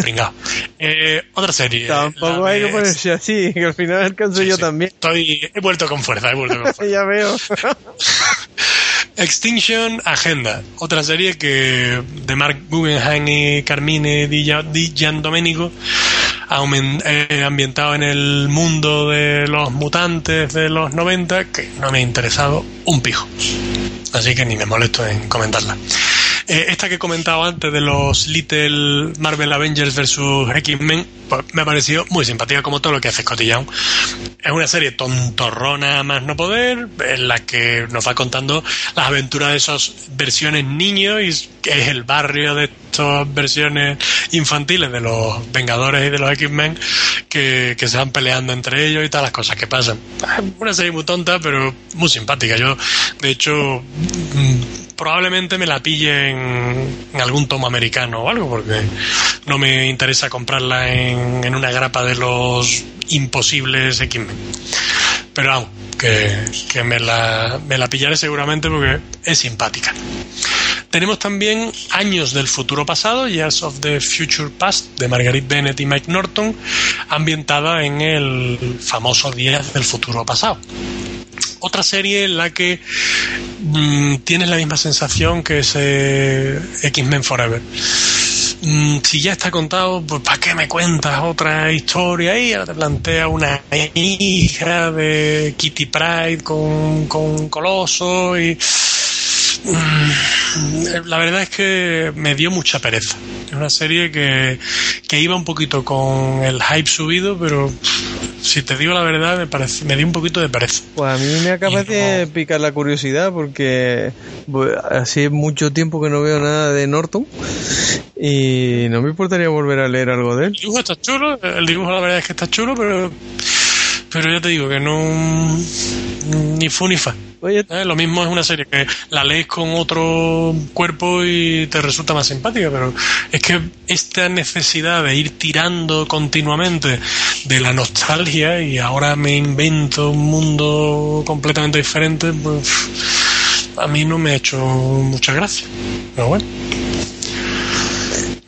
Pringao. Eh, otra serie. Tampoco hay que ponerse así, que al final alcanzo Sí, yo sí. también. Estoy, he vuelto con fuerza, he vuelto con fuerza. ya veo. Extinction Agenda, otra serie que de Mark Guggenheim y Carmine Di, Gia- Di Giandomenico, aumen- eh, ambientado en el mundo de los mutantes de los 90, que no me ha interesado un pijo. Así que ni me molesto en comentarla. Eh, esta que he comentado antes de los Little Marvel Avengers vs X-Men, pues me ha parecido muy simpática como todo lo que hace Scotty Young. Es una serie tontorrona más no poder, en la que nos va contando las aventuras de esas versiones niños y que es el barrio de estas versiones infantiles de los Vengadores y de los X-Men que, que se van peleando entre ellos y todas las cosas que pasan. Una serie muy tonta, pero muy simpática. Yo, de hecho, mm, probablemente me la pille en, algún tomo americano o algo, porque no me interesa comprarla en, en una grapa de los imposibles X-Men. Pero vamos, que, que me, la, me la pillaré seguramente porque es simpática. Tenemos también Años del futuro pasado, Years of the Future Past, de Marguerite Bennett y Mike Norton, ambientada en el famoso Días del futuro pasado. Otra serie en la que mm, tienes la misma sensación que ese X-Men Forever. Mm, si ya está contado, pues ¿para qué me cuentas otra historia ahí? Ahora te plantea una hija de Kitty Pride con, con Coloso y... Mm, La verdad es que me dio mucha pereza. Es una serie que, que iba un poquito con el hype subido, pero si te digo la verdad, me, parece, me dio un poquito de pereza. Pues a mí me acaba de no- picar la curiosidad porque pues, hace mucho tiempo que no veo nada de Norton y no me importaría volver a leer algo de él. El dibujo está chulo, el dibujo la verdad es que está chulo, pero pero ya te digo que no ni fu ni fa. Oye, ¿eh? Lo mismo es una serie que la lees con otro cuerpo y te resulta más simpática, pero es que esta necesidad de ir tirando continuamente de la nostalgia y ahora me invento un mundo completamente diferente, pues a mí no me ha hecho mucha gracia. Pero bueno.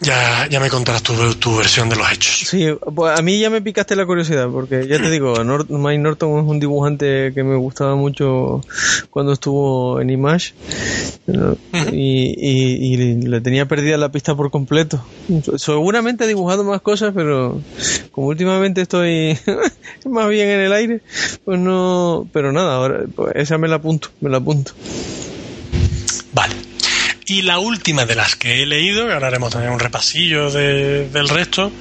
Ya, ya me contarás tu, tu versión de los hechos. Sí, pues a mí ya me picaste la curiosidad, porque ya te digo, Nor- Mike Norton es un dibujante que me gustaba mucho cuando estuvo en Image ¿no? y, y- y le tenía perdida la pista por completo. Seguramente ha dibujado más cosas, pero como últimamente estoy más bien en el aire, pues no. Pero nada, ahora pues esa me la apunto, me la apunto. Vale. Y la última de las que he leído, que ahora haremos también un repasillo de- del resto,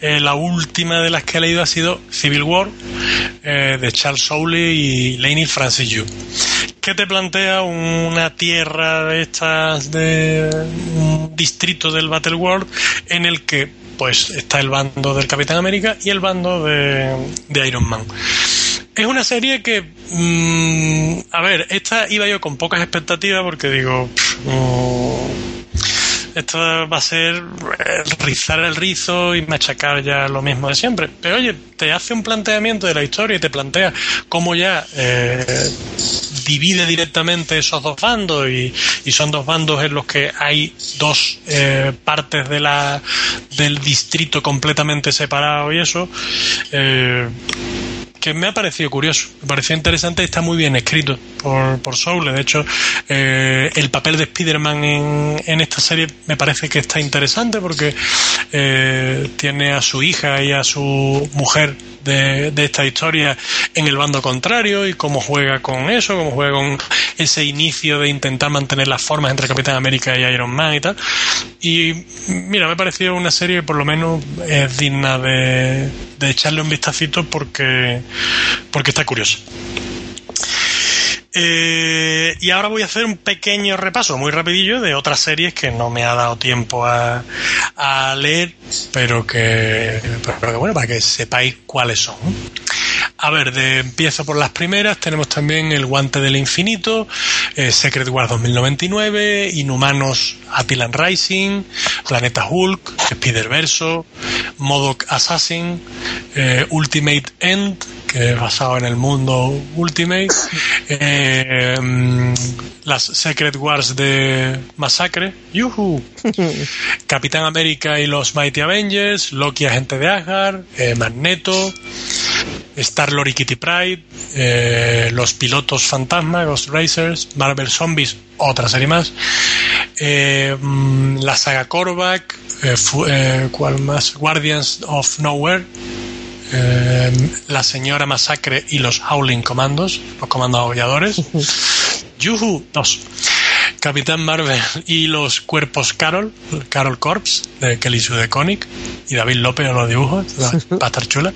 eh, la última de las que he leído ha sido Civil War, eh, de Charles Soule y Laney Francis Yu. Que te plantea una tierra de estas de un distrito del Battle World en el que pues está el bando del Capitán América y el bando de, de Iron Man. Es una serie que, mm, a ver, esta iba yo con pocas expectativas porque digo, pff, mm, esto va a ser eh, rizar el rizo y machacar ya lo mismo de siempre. Pero oye, te hace un planteamiento de la historia y te plantea cómo ya eh, divide directamente esos dos bandos y, y son dos bandos en los que hay dos eh, partes de la, del distrito completamente separados y eso. eh, que me ha parecido curioso, me pareció interesante y está muy bien escrito por, por Soule. De hecho, eh, el papel de Spider-Man en, en esta serie me parece que está interesante porque eh, tiene a su hija y a su mujer de, esta historia en el bando contrario y cómo juega con eso, cómo juega con ese inicio de intentar mantener las formas entre Capitán América y Iron Man y tal. Y mira, me ha parecido una serie que por lo menos es digna de, de echarle un vistacito porque, porque está curiosa. Eh, y ahora voy a hacer un pequeño repaso muy rapidillo de otras series que no me ha dado tiempo a, a leer, pero que, pero que bueno, para que sepáis cuáles son. A ver, empiezo por las primeras. Tenemos también El Guante del Infinito, eh, Secret Wars 2099, Inhumanos Attilan Rising, Planeta Hulk, Spider-Verso, Modoc Assassin, eh, Ultimate End, que es basado en el mundo Ultimate, eh, mm, las Secret Wars de Masacre, yuhu, Capitán América y los Mighty Avengers, Loki Agente de Asgard, eh, Magneto, Star-Lord y Kitty Pride, eh, Los Pilotos Fantasma, Ghost Racers, Marvel Zombies, otra serie más, eh, mm, la saga Korvac, eh, ¿cuál más? Guardians of Nowhere, eh, la señora Masacre y los Howling Commandos, los comandos aulladores, Yuhu 2. Capitán Marvel y los cuerpos Carol, Carol Corps, de Kelly Sue DeConnick y David López en los dibujos, va a estar chula.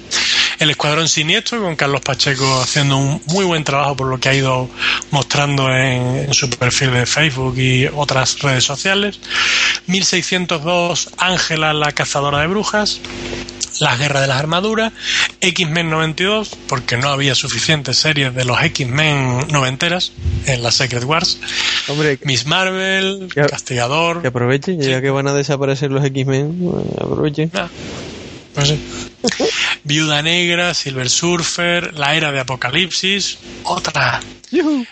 El Escuadrón Siniestro, con Carlos Pacheco haciendo un muy buen trabajo por lo que ha ido mostrando en, en su perfil de Facebook y otras redes sociales. 1602, Ángela, la cazadora de brujas. La Guerra de las Armaduras, X-Men 92, porque no había suficientes series de los X-Men noventeras en las Secret Wars, Hombre, Miss Marvel. Castigador, que aprovechen, ya que van a desaparecer los X-Men, pues, aprovechen. Ah, pues sí. Viuda Negra, Silver Surfer, La Era de Apocalipsis, otra.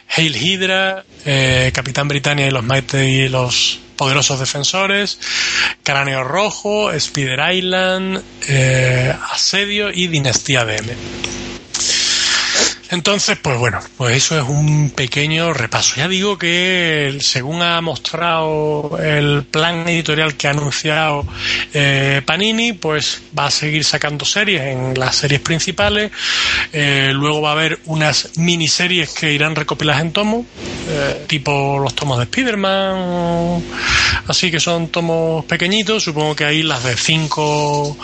Hail Hydra, eh, Capitán Britannia y los Mighty y los poderosos defensores, Cráneo Rojo, Spider Island, eh, Asedio y Dinastía DM. Entonces, pues bueno, pues eso es un pequeño repaso. Ya digo que según ha mostrado el plan editorial que ha anunciado eh, Panini, pues va a seguir sacando series en las series principales. Eh, luego va a haber unas miniseries que irán recopiladas en tomos, eh, tipo los tomos de Spider-Man, así que son tomos pequeñitos. Supongo que ahí las de cinco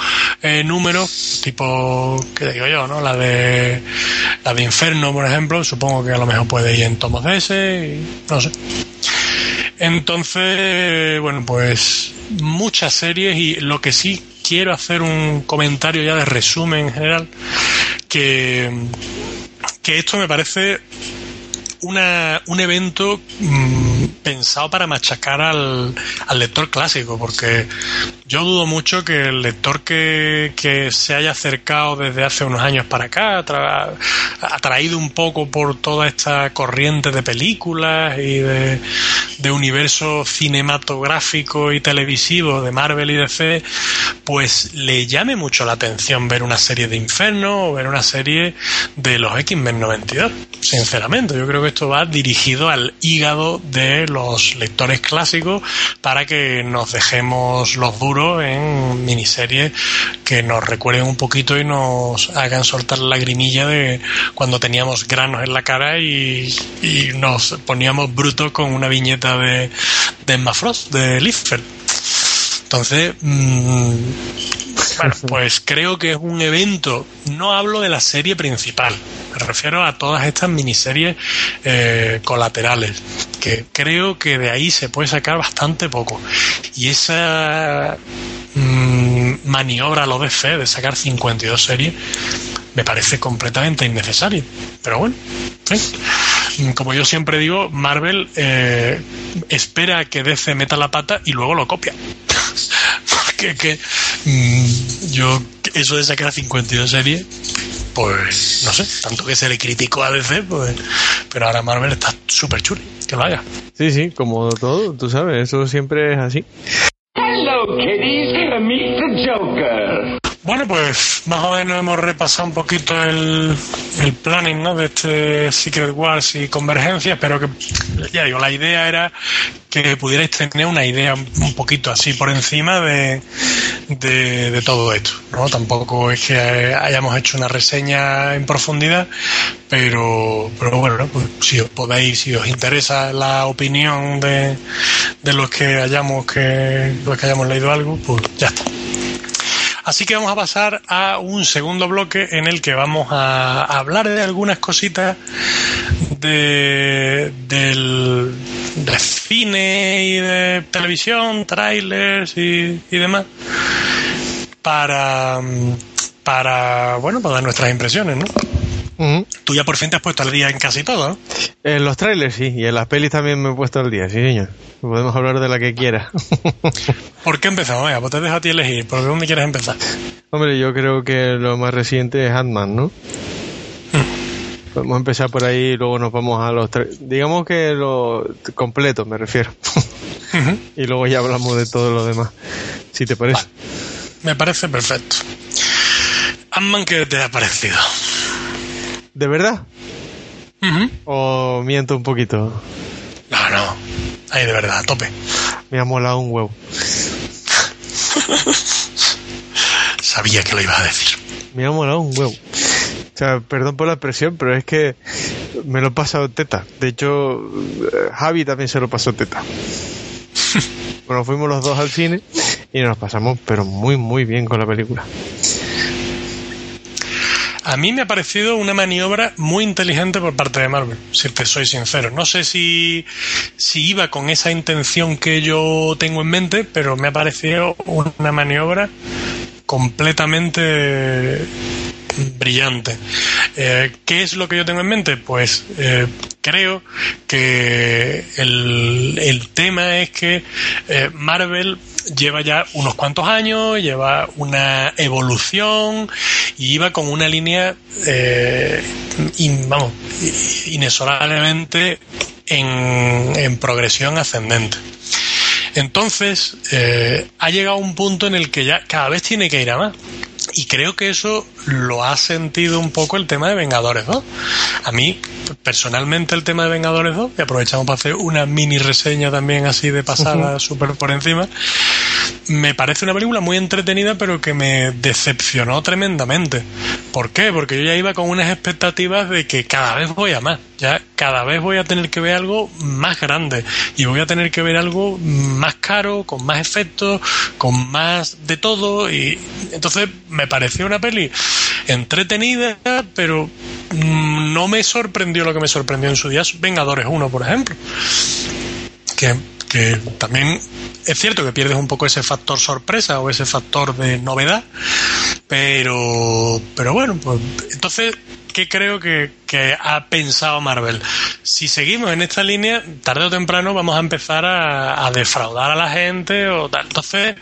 eh, números, tipo, ¿qué digo yo? no La de la de Inferno, por ejemplo, supongo que a lo mejor puede ir en tomos de ese, y no sé. Entonces, bueno, pues muchas series y lo que sí quiero hacer un comentario ya de resumen en general, que, que esto me parece una, un evento mm, pensado para machacar al, al lector clásico, porque yo dudo mucho que el lector que, que se haya acercado desde hace unos años para acá, atra- atraído un poco por toda esta corriente de películas y de, de universo cinematográfico y televisivo de Marvel y DC, pues le llame mucho la atención ver una serie de Inferno o ver una serie de los X-Men 92. Sinceramente, yo creo que esto va dirigido al hígado de los lectores clásicos para que nos dejemos los duros en miniseries que nos recuerden un poquito y nos hagan soltar la lagrimilla de cuando teníamos granos en la cara y, nos poníamos brutos con una viñeta de, de Emma Frost, de Liefeld. Entonces, mm, bueno, pues creo que es un evento, no hablo de la serie principal, me refiero a todas estas miniseries eh, colaterales, que creo que de ahí se puede sacar bastante poco. Y esa mm, maniobra lo de fe de sacar 52 series, me parece completamente innecesario. Pero bueno, en fin. como yo siempre digo, Marvel eh, espera a que DC meta la pata y luego lo copia. Porque que, mm, yo, eso de sacar 52 series, pues no sé, tanto que se le criticó a DC, pues, pero ahora Marvel está súper chulo, que lo haga. Sí, sí, como todo, tú sabes, eso siempre es así. Hello, kiddies. Meet the Joker. Bueno, pues más o menos hemos repasado un poquito el, el planning ¿no? de este Secret Wars y Convergencia, pero que, ya digo, la idea era que pudierais tener una idea un poquito así por encima de, de, de todo esto. ¿no? Tampoco es que hayamos hecho una reseña en profundidad, pero, pero bueno, pues si os podéis, si os interesa la opinión de, de los que hayamos que los que hayamos leído algo, pues ya está. Así que vamos a pasar a un segundo bloque en el que vamos a hablar de algunas cositas de, del, de cine y de televisión, trailers y, y demás, para, para, bueno, para dar nuestras impresiones, ¿no? Ujú. Tú ya por fin te has puesto al día en casi todo. En los trailers sí, y en las pelis también me he puesto al día, sí señor. Podemos hablar de la que quiera. ¿Por qué empezamos? Venga, pues te dejo a ti elegir. ¿Por dónde quieres empezar? Hombre, yo creo que lo más reciente es Ant-Man, ¿no? Podemos empezar por ahí y luego nos vamos a los tres. Digamos que lo completo, me refiero. Y luego ya hablamos de todo lo demás. Si te parece. Me parece perfecto. Ant-Man, ¿qué te ha parecido? ¿De verdad? ¿O miento un poquito? No, no. Ahí de verdad, a tope. Me ha molado un huevo. Sabía que lo ibas a decir. Me ha molado un huevo. O sea, perdón por la expresión, pero es que me lo he pasado teta. De hecho, eh, Javi también se lo pasó teta. bueno, fuimos los dos al cine y nos pasamos, pero muy, muy bien con la película. A mí me ha parecido una maniobra muy inteligente por parte de Marvel, si te soy sincero. No sé si, si iba con esa intención que yo tengo en mente, pero me ha parecido una maniobra completamente brillante. Eh, ¿Qué es lo que yo tengo en mente? Pues eh, creo que el, el tema es que eh, Marvel lleva ya unos cuantos años, lleva una evolución y iba con una línea, eh, vamos, inexorablemente en, en progresión ascendente. Entonces, eh, ha llegado un punto en el que ya cada vez tiene que ir a más. Y creo que eso lo ha sentido un poco el tema de Vengadores 2. A mí, personalmente, el tema de Vengadores 2, y aprovechamos para hacer una mini reseña también así de pasada, súper por encima, me parece una película muy entretenida, pero que me decepcionó tremendamente. ¿Por qué? Porque yo ya iba con unas expectativas de que cada vez voy a más. Ya cada vez voy a tener que ver algo más grande y voy a tener que ver algo más caro, con más efectos, con más de todo. Y entonces me pareció una peli entretenida, pero no me sorprendió lo que me sorprendió en su día Vengadores 1, por ejemplo que, que también es cierto que pierdes un poco ese factor sorpresa o ese factor de novedad, pero, pero bueno, pues entonces, ¿qué creo que, que ha pensado Marvel? Si seguimos en esta línea, tarde o temprano vamos a empezar a, defraudar a la gente o tal. Entonces,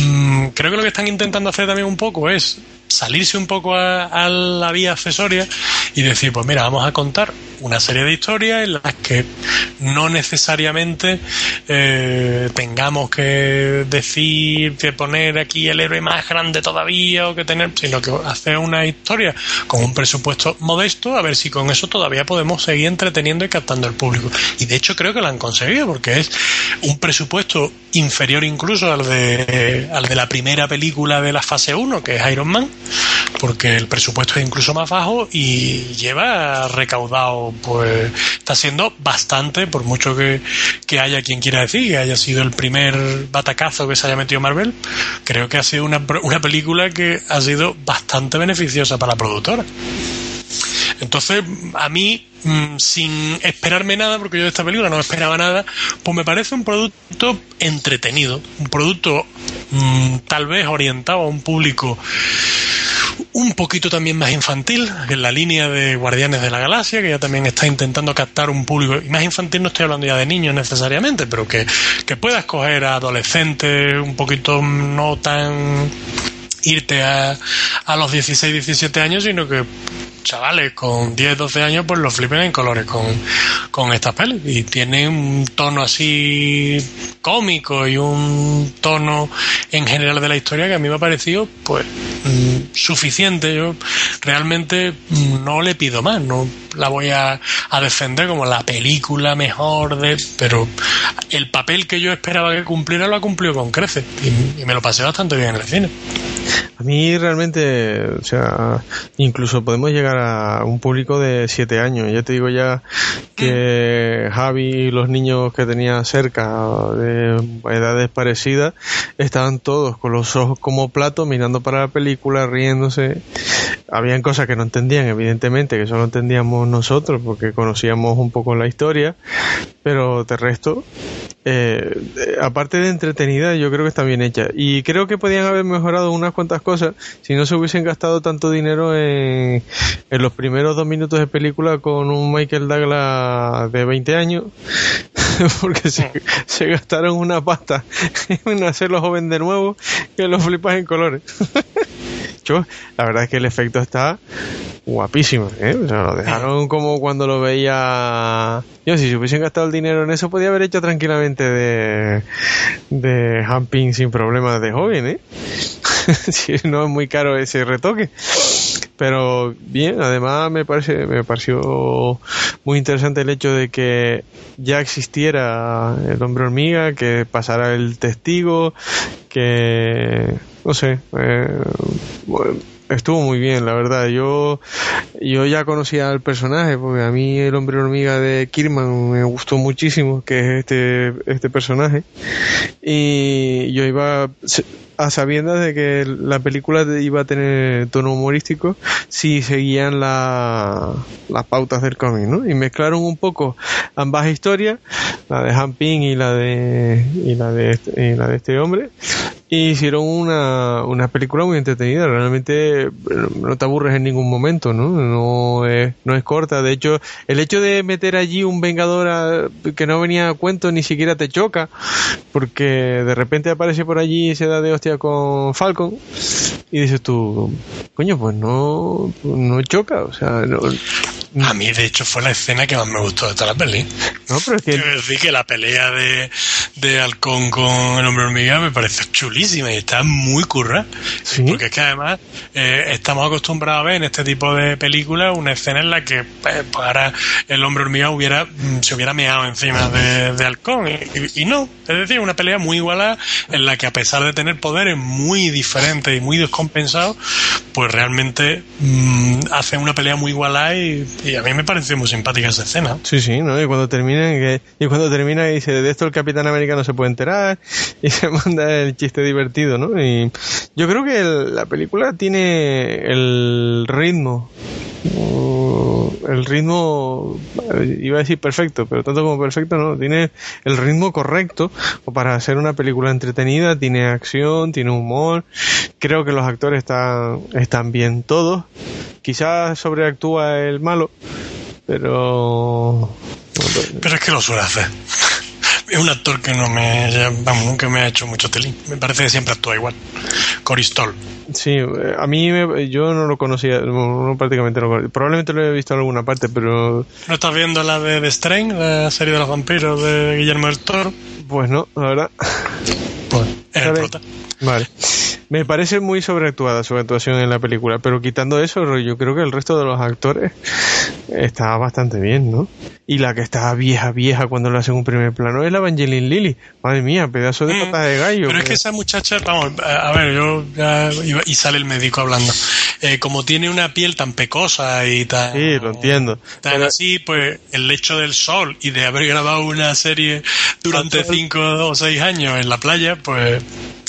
mm, creo que lo que están intentando hacer también un poco es salirse un poco a, a la vía accesoria y decir, pues mira, vamos a contar una serie de historias en las que no necesariamente eh, tengamos que decir que poner aquí el héroe más grande todavía o que tener, sino que hacer una historia con un presupuesto modesto, a ver si con eso todavía podemos seguir entreteniendo y captando el público. Y de hecho creo que lo han conseguido porque es un presupuesto inferior incluso al de, al de la primera película de la fase 1, que es Iron Man, porque el presupuesto es incluso más bajo y lleva recaudado, pues está siendo bastante, por mucho que, que haya quien quiera decir que haya sido el primer batacazo que se haya metido Marvel, creo que ha sido una, una película que ha sido bastante beneficiosa para la productora. Entonces, a mí, mm, sin esperarme nada, porque yo de esta película no esperaba nada, pues me parece un producto entretenido, un producto mm, tal vez orientado a un público un poquito también más infantil, en la línea de Guardianes de la Galaxia, que ya también está intentando captar un público, y más infantil no estoy hablando ya de niños necesariamente, pero que, que pueda escoger a adolescentes un poquito no tan irte a, a los 16, 17 años, sino que chavales con 10, 12 años pues los flipen en colores con, con estas pelis. Y tiene un tono así cómico y un tono en general de la historia que a mí me ha parecido pues mm, suficiente yo realmente mm, no le pido más no la voy a, a defender como la película mejor de pero el papel que yo esperaba que cumpliera lo ha cumplido con creces y, y me lo pasé bastante bien en el cine A mí realmente, o sea, incluso podemos llegar a un público de siete años. Ya te digo ya que Javi y los niños que tenía cerca de edades parecidas estaban todos con los ojos como platos mirando para la película, Habían cosas que no entendían, evidentemente, que solo entendíamos nosotros porque conocíamos un poco la historia, pero de resto eh, aparte de entretenida, yo creo que está bien hecha. Y creo que podían haber mejorado unas cuantas cosas si no se hubiesen gastado tanto dinero en, en los primeros dos minutos de película con un Michael Douglas de 20 años. Porque se, se gastaron una pasta en hacerlo joven de nuevo que lo flipas en colores. La verdad es que el efecto está guapísimo, ¿eh? O sea, lo dejaron como cuando lo veía. Yo, si se hubiesen gastado el dinero en eso, podía haber hecho tranquilamente de, de Hamping sin problemas de joven, ¿eh? si no es muy caro ese retoque. Pero bien, además me parece, me pareció muy interesante el hecho de que ya existiera el hombre hormiga, que pasara el testigo, que no sé, eh, estuvo muy bien, la verdad. Yo, yo ya conocía al personaje, porque a mí el hombre hormiga de Kirman me gustó muchísimo, que es este, este personaje. Y yo iba a sabiendas de que la película iba a tener tono humorístico si seguían la, las pautas del cómic, ¿no? Y mezclaron un poco ambas historias, la de Han Ping y la de, y la de, este, y la de este hombre, y hicieron una, una película muy entretenida. Realmente no te aburres en ningún momento, ¿no? No es, no es corta. De hecho, el hecho de meter allí un Vengador que no venía a cuento ni siquiera te choca, porque de repente aparece por allí y se da de hostia con Falcon y dices tú, coño, pues no, no choca. O sea, no, a mí de hecho fue la escena que más me gustó de toda la peli no pero es que Quiero decir que la pelea de, de Halcón con el hombre hormiga me parece chulísima y está muy curra. Sí. Porque es que además eh, estamos acostumbrados a ver en este tipo de películas una escena en la que pues, pues ahora el hombre hormiga hubiera mm, se hubiera meado encima de, de Halcón. Y, no, es decir, una pelea muy igualada en la que a pesar de tener poderes muy diferentes y muy descompensados, pues realmente mm, hacen una pelea muy igualada y, y a mí me pareció muy simpática esa escena. Sí, sí, ¿no? Y cuando termina, que, y cuando termina dice, de esto el Capitán América no se puede enterar, y se manda el chiste divertido, ¿no? Y yo creo que la película tiene el ritmo, el ritmo, iba a decir perfecto, pero tanto como perfecto no, tiene el ritmo correcto para hacer una película entretenida, tiene acción, tiene humor, creo que los actores están, están bien todos, quizás sobreactúa el malo, pero Pero es que lo suele hacer. Es un actor que no me, vamos, nunca me ha hecho mucho telín. Me parece que siempre actúa igual. Coristol. Sí, eh, a mí me- yo no lo conocía, no, no prácticamente conocía. Probablemente lo he visto en alguna parte, pero ¿No estás viendo la de The Strain, la serie de los vampiros de Guillermo del Toro? pues no, la verdad. Pues es el prota. Vale. Me parece muy sobreactuada su actuación en la película, pero quitando eso, yo creo que el resto de los actores está bastante bien, ¿no? Y la que está vieja, vieja cuando le hacen un primer plano es la Evangeline Lilly. Madre mía, pedazo de Mm, patas de gallo. Pero es que esa muchacha, vamos, a ver, yo ya iba- y sale el médico hablando. Eh, como tiene una piel tan pecosa y tan. Sí, lo entiendo. Tan Pero- así, pues el hecho del sol y de haber grabado una serie durante cinco o seis años en la playa, pues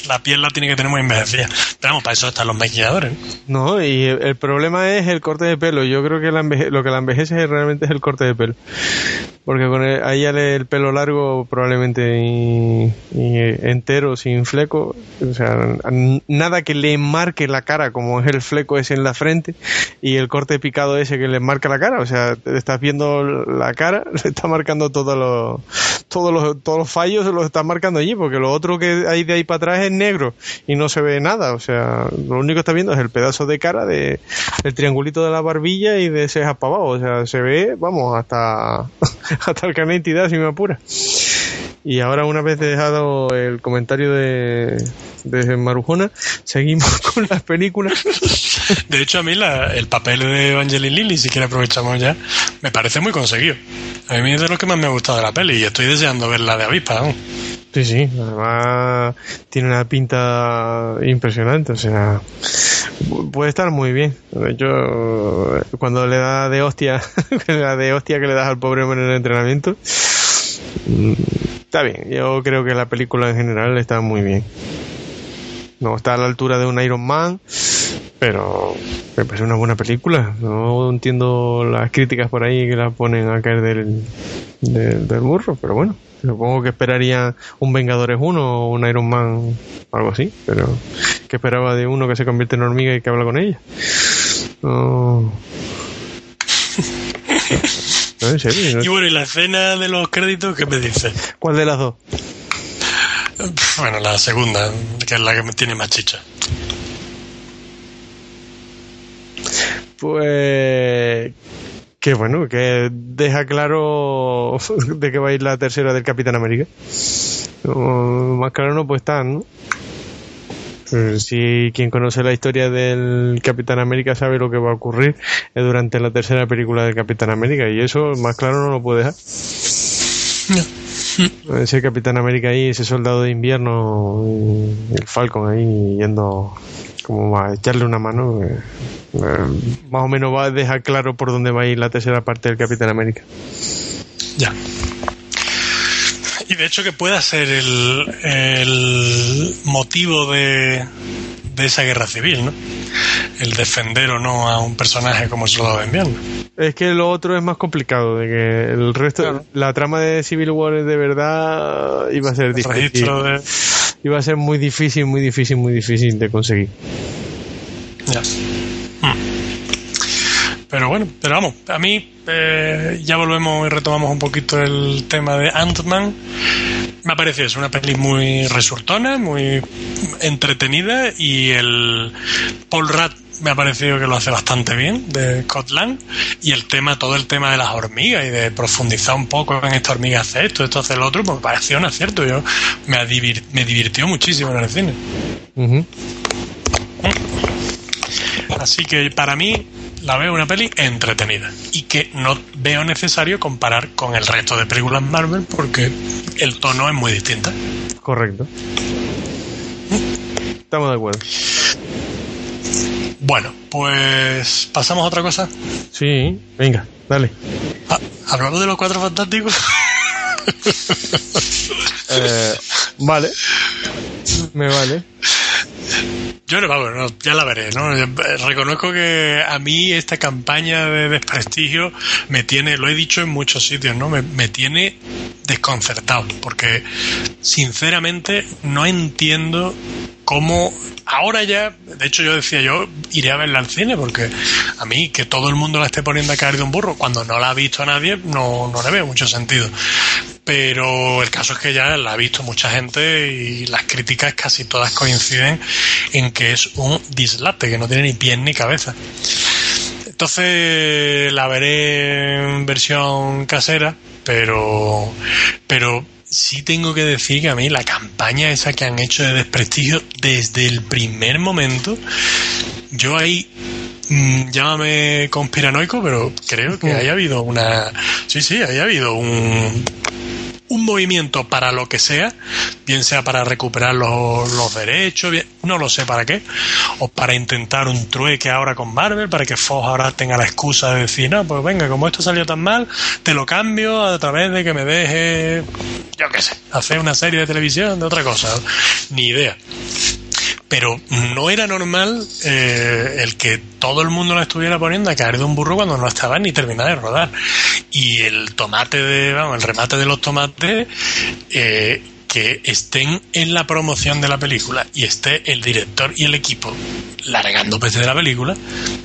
la piel la tiene que tener muy envejecida. Pero para eso están los maquilladores. ¿no? Y el, problema es el corte de pelo. Yo creo que la lo que la envejece realmente es el corte de pelo. Porque con el, a ella el pelo largo probablemente entero, sin fleco, o sea, nada que le marque la cara como es el fleco ese en la frente y el corte picado ese que le marca la cara, o sea, estás viendo la cara, le está marcando todos los, todos los, todos los fallos, los está marcando allí, porque lo otro que hay de ahí para atrás es negro y no se ve nada, o sea, lo único que está viendo es el pedazo de cara de el triangulito de la barbilla y de cejas para o sea, se ve, vamos, hasta hasta el carnet de identidad si me apura. Y ahora una vez dejado el comentario de, de Marujona, seguimos con las películas. De hecho, a mí la- el papel de Evangeline Lilly, si quiere aprovechamos ya, me parece muy conseguido. A mí es de lo que más me ha gustado de la peli y estoy deseando ver la de Avispa. vamos. Sí, sí, además tiene una pinta impresionante, o sea, pu- puede estar muy bien. Yo, cuando le da de hostia, da de hostia que le das al pobre hombre en el entrenamiento, mm, está bien. Yo creo que la película en general está muy bien. No está a la altura de un Iron Man, pero me parece una buena película. No entiendo las críticas por ahí que la ponen a caer del, del burro, pero bueno, supongo que esperaría un Vengadores 1 o un Iron Man, algo así, pero que esperaba de uno que se convierte en hormiga y que habla con ella. No. No, en serio. ¿no? Y bueno, y la escena de los créditos, ¿qué me dice? ¿Cuál de las dos? Bueno, la segunda, que es la que me tiene más chicha. Pues que bueno, que deja claro de que va a ir la tercera del Capitán América. No, más claro no puede estar, ¿no? Si quien conoce la historia del Capitán América sabe lo que va a ocurrir eh, durante la tercera película del Capitán América y eso más claro no lo puede dejar. Ese Capitán América ahí, ese soldado de invierno el Falcon ahí yendo como a echarle una mano. eh, más o menos va a dejar claro por dónde va a ir la tercera parte del Capitán América. Ya. Y de hecho que pueda ser el, el motivo de, de esa guerra civil, ¿no? El defender o no a un personaje como el soldado de invierno. Es que lo otro es más complicado, de que el resto, la trama de Civil War de verdad iba a ser El difícil. de... Iba a ser muy difícil, muy difícil, muy difícil de conseguir. Ya. Pero bueno, pero vamos, a mí eh, ya volvemos y retomamos un poquito el tema de Ant-Man. Me ha parecido es una peli muy resurtona, muy entretenida y el Paul Rudd me ha parecido que lo hace bastante bien de Scotland y el tema, todo el tema de las hormigas y de profundizar un poco en esta hormiga hace esto, esto hace lo otro, pues me pareció un acierto. Yo me, me divirtió muchísimo en el cine. Así que para mí la veo una peli entretenida y que no veo necesario comparar con el resto de películas Marvel porque el tono es muy distinto. Correcto. Estamos de acuerdo. Bueno, pues pasamos a otra cosa. Sí, venga, dale. Ah, Hablamos de los cuatro fantásticos. Eh, vale. Me vale. Yo no, ya la veré, ¿no? Reconozco que a mí esta campaña de desprestigio me tiene, lo he dicho en muchos sitios, ¿no? Me, tiene desconcertado, porque sinceramente no entiendo cómo ahora ya, de hecho yo decía yo iré a verla al cine, porque a mí que todo el mundo la esté poniendo a caer de un burro cuando no la ha visto nadie, no, no le veo mucho sentido. Pero el caso es que ya la ha visto mucha gente y las críticas casi todas coinciden en que es un dislate, que no tiene ni pies ni cabeza. Entonces la veré en versión casera, pero, pero sí tengo que decir que a mí la campaña esa que han hecho de desprestigio desde el primer momento, yo ahí mm, llámame conspiranoico, pero creo que haya habido una, sí, sí, haya habido un, un movimiento para lo que sea, bien sea para recuperar los, los derechos, bien- no lo sé para qué, o para intentar un trueque ahora con Marvel, para que Fox ahora tenga la excusa de decir, no, pues venga, como esto salió tan mal, te lo cambio a través de que me deje, yo qué sé, hacer una serie de televisión de otra cosa, ni idea. Pero no era normal eh, el que todo el mundo la estuviera poniendo a caer de un burro cuando no estaba ni terminada de rodar. Y el tomate de, vamos, el remate de los tomates, eh, que estén en la promoción de la película y esté el director y el equipo largando PC de la película,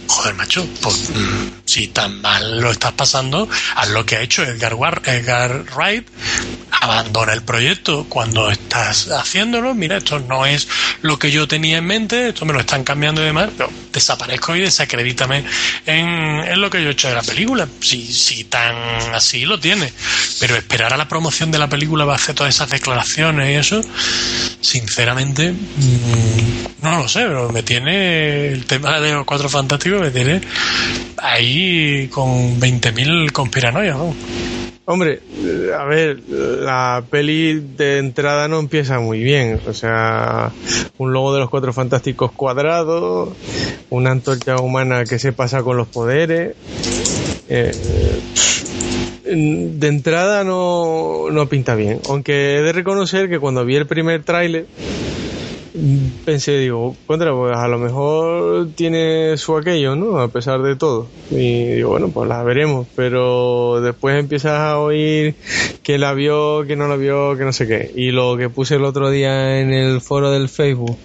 joder, macho, pues mm, si tan mal lo estás pasando, haz lo que ha hecho Edgar, War- Edgar Wright, abandona el proyecto cuando estás haciéndolo, mira, esto no es lo que yo tenía en mente, esto me lo están cambiando y demás, pero desaparezco y desacredítame en, en lo que yo he hecho de la película, si, si tan así lo tiene, pero esperar a la promoción de la película va a hacer todas esas declaraciones y eso, sinceramente, mm, no lo sé, pero me tiene el tema de los cuatro fantásticos, me tiene ahí con 20.000 conspiranoias, ¿no? Hombre, eh, a ver, la peli de entrada no empieza muy bien. O sea, un logo de los cuatro fantásticos cuadrado, una antorcha humana que se pasa con los poderes. Eh, de entrada no, no pinta bien. Aunque he de reconocer que cuando vi el primer tráiler pensé, digo, contra, pues a lo mejor tiene su aquello, ¿no? A pesar de todo. Y digo, bueno, pues la veremos. Pero después empiezas a oír que la vio, que no la vio, que no sé qué. Y lo que puse el otro día en el foro del Facebook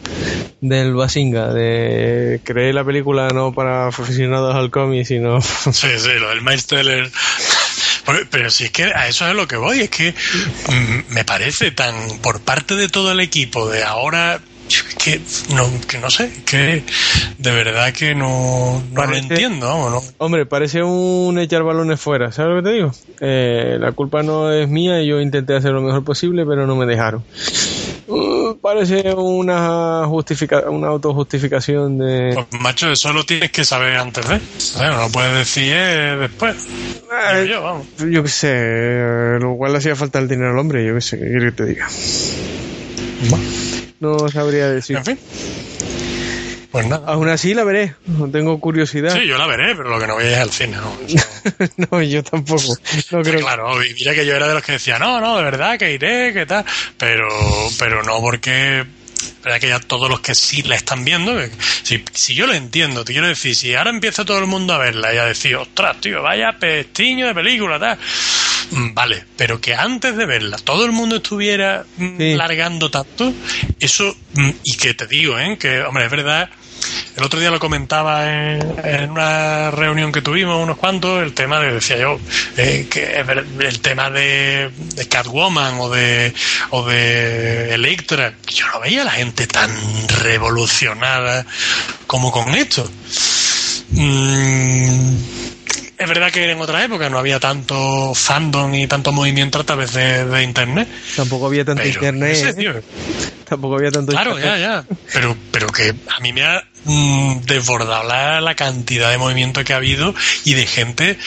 del Basinga, de creer la película no para aficionados al cómic, sino... Sí, sí, lo del Miles. Pero- Pero si es que a eso es a lo que voy, es que mm, me parece tan por parte de todo el equipo de ahora que no, que no sé, que de verdad que no, no lo entiendo, vamos, ¿no? Hombre, parece un echar balones fuera, ¿sabes lo que te digo? Eh, la culpa no es mía y yo intenté hacer lo mejor posible, pero no me dejaron. Uh, parece una justifica una autojustificación de... Pues macho, eso lo tienes que saber antes de. No lo puedes decir eh, después. Digo yo, vamos. Yo qué sé, eh, lo cual le hacía falta el dinero al hombre, yo qué sé, ¿qué quieres que te diga? No sabría decir. En fin. Pues nada. Aún así la veré, tengo curiosidad. Sí, yo la veré, pero lo que no voy es al cine. ¿no? No, yo tampoco. No creo Claro, y mira que yo era de los que decía, no, no, de verdad que iré, que tal, pero, pero no porque, verdad que ya todos los que sí la están viendo, si, si yo lo entiendo, te quiero decir, si ahora empieza todo el mundo a verla y a decir, ostras, tío, vaya pestiño de película, tal, mm, vale, pero que antes de verla todo el mundo estuviera mm, Sí. largando tanto, eso, mm, y que te digo, ¿eh? que, hombre, es verdad, el otro día lo comentaba en, en una reunión que tuvimos, unos cuantos, el tema de, decía yo, eh, que el tema de, de Catwoman o de, o de Electra, yo no veía a la gente tan revolucionada como con esto. Mm, es verdad que en otra época no había tanto fandom y tanto movimiento a través de, de internet. Tampoco había tanto Pero, internet. ese, ¿eh? tío, Tampoco había tanto Claro, ya, internet. ya. Pero, pero que a mí me ha mm, desbordado la, cantidad de movimiento que ha habido y de gente,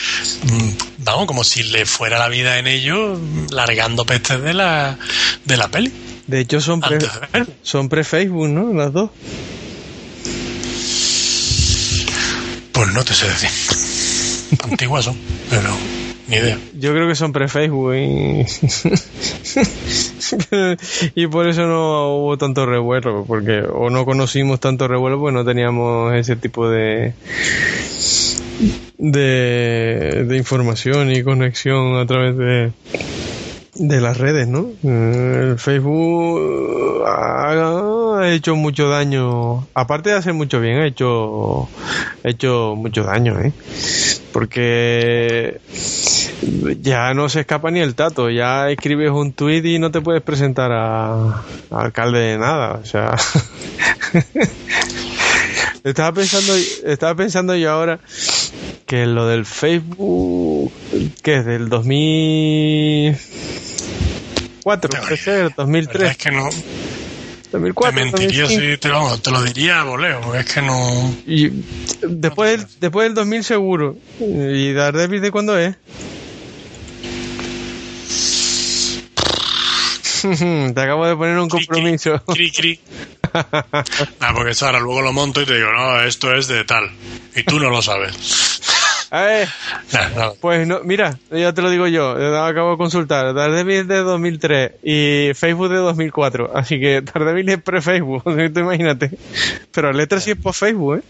mm, vamos, como si le fuera la vida en ello, mm, largando pestes de la, de la peli. De hecho son pre, son pre-Facebook, ¿no? Las dos. Pues no te sé decir. Antiguas son, pero idea. Yo creo que son pre-Facebook y... por eso no hubo tanto revuelo, porque o no conocimos tanto revuelo, pues no teníamos ese tipo de, de información y conexión a través de de las redes, ¿no? Eh, Facebook ha, ha hecho mucho daño, aparte de hacer mucho bien, ha hecho ha hecho mucho daño, ¿eh? Porque ya no se escapa ni el tato, ya escribes un tweet y no te puedes presentar a, a alcalde de nada, o sea. estaba pensando, estaba pensando yo ahora que lo del Facebook, que es del 2004, puede ser, La verdad 2003, es que no, 2004, te mentiría 2005. si te, vamos, te lo diría a voleo, porque es que no... Y después, del- después del 2000 seguro. ¿Y Daredevil de cuándo es? Te acabo de poner un Cri, cri, compromiso. Cri, cri. Ah, porque eso ahora luego lo monto y te digo, no, esto es de tal. Y tú no lo sabes. Eh, Nah, no. pues no, mira, ya te lo digo yo, eh, acabo de consultar, Daredevil es de 2003 y Facebook de 2004, así que Daredevil es pre-Facebook, imagínate. Pero letra sí es por Facebook, ¿eh?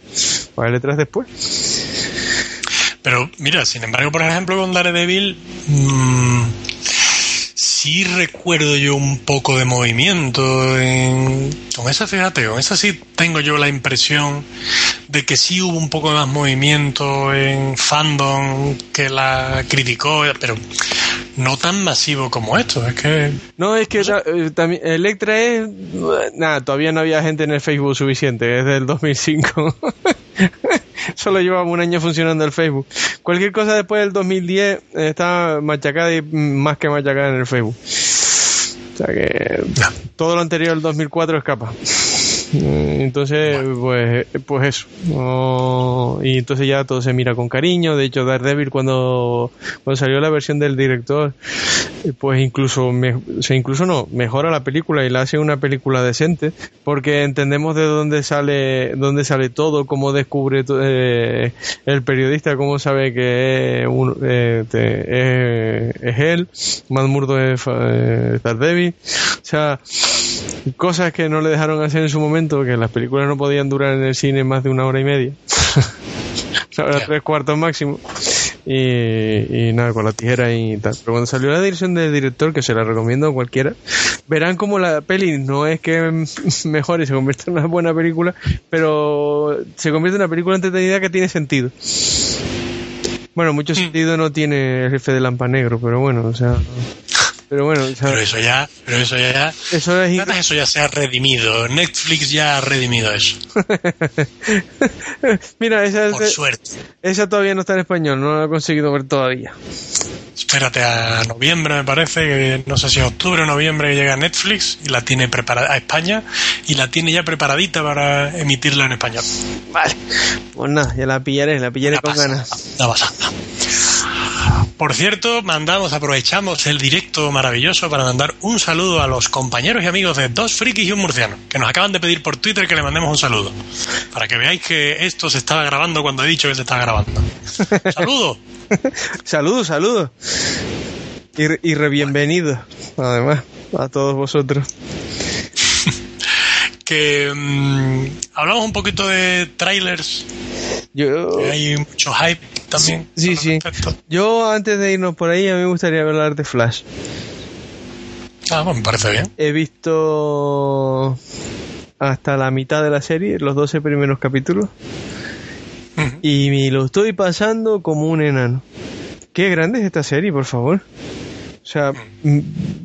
Pues letras después. Pero mira, sin embargo, por ejemplo, con Daredevil, mmm, sí recuerdo yo un poco de movimiento. En... Con esa, fíjate, con esa sí tengo yo la impresión de que sí hubo un poco más movimiento en fandom que la criticó, pero no tan masivo como esto. Es que No, es que eh, también Electra es... Nada, todavía no había gente en el Facebook suficiente, es del 2005. Solo llevaba un año funcionando el Facebook. Cualquier cosa después del 2010 eh, está machacada y más que machacada en el Facebook. O sea que todo lo anterior al 2004 escapa. Mm, Entonces, pues, pues eso. Y entonces ya todo se mira con cariño. De hecho, Daredevil cuando, cuando salió la versión del director, eh, pues incluso, me, o sea, incluso no, mejora la película y la hace una película decente, porque entendemos de dónde sale, dónde sale todo, cómo descubre eh, el periodista, cómo sabe que es, un- eh, te- es, es él, Matt Murdo es eh, Daredevil. O sea, cosas que no le dejaron hacer en su momento, que las películas no podían durar en el cine más de una hora y media. Hora Ya. tres cuartos máximo. Y, y nada, con la tijera y tal. Pero cuando salió la dirección del director, que se la recomiendo a cualquiera, verán como la peli no es que mejore y se convierta en una buena película, pero se convierte en una película entretenida que tiene sentido. Bueno, mucho sentido no tiene el jefe de Lampa Negro, pero bueno, o sea. Pero bueno, o sea, pero eso ya, pero eso ya, eso es Quizás eso ya se ha redimido. Netflix ya ha redimido eso. Mira, esa, Por es- suerte. esa todavía no está en español, no la he conseguido ver todavía. Espérate a noviembre, me parece, que no sé si es octubre o noviembre que llega Netflix y la tiene preparada a España y la tiene ya preparadita para emitirla en español. Vale. Pues nada, ya la pillaré, la pillaré Una con pasada, ganas. una pasada. Por cierto, mandamos, aprovechamos el directo maravilloso para mandar un saludo a los compañeros y amigos de Dos Frikis y un Murciano, que nos acaban de pedir por Twitter que le mandemos un saludo. Para que veáis que esto se estaba grabando cuando he dicho que se estaba grabando. ¡Saludo! Saludos, saludos. Y, y re bienvenidos, además, a todos vosotros. Mm, hablamos un poquito de trailers, Yo, hay mucho hype también. sí, sí. Yo, antes de irnos por ahí, a mí me gustaría hablar de Flash. Ah, pues me parece bien. He visto hasta la mitad de la serie, los 12 primeros capítulos, y me lo estoy pasando como un enano. Qué grande es esta serie, por favor. O sea,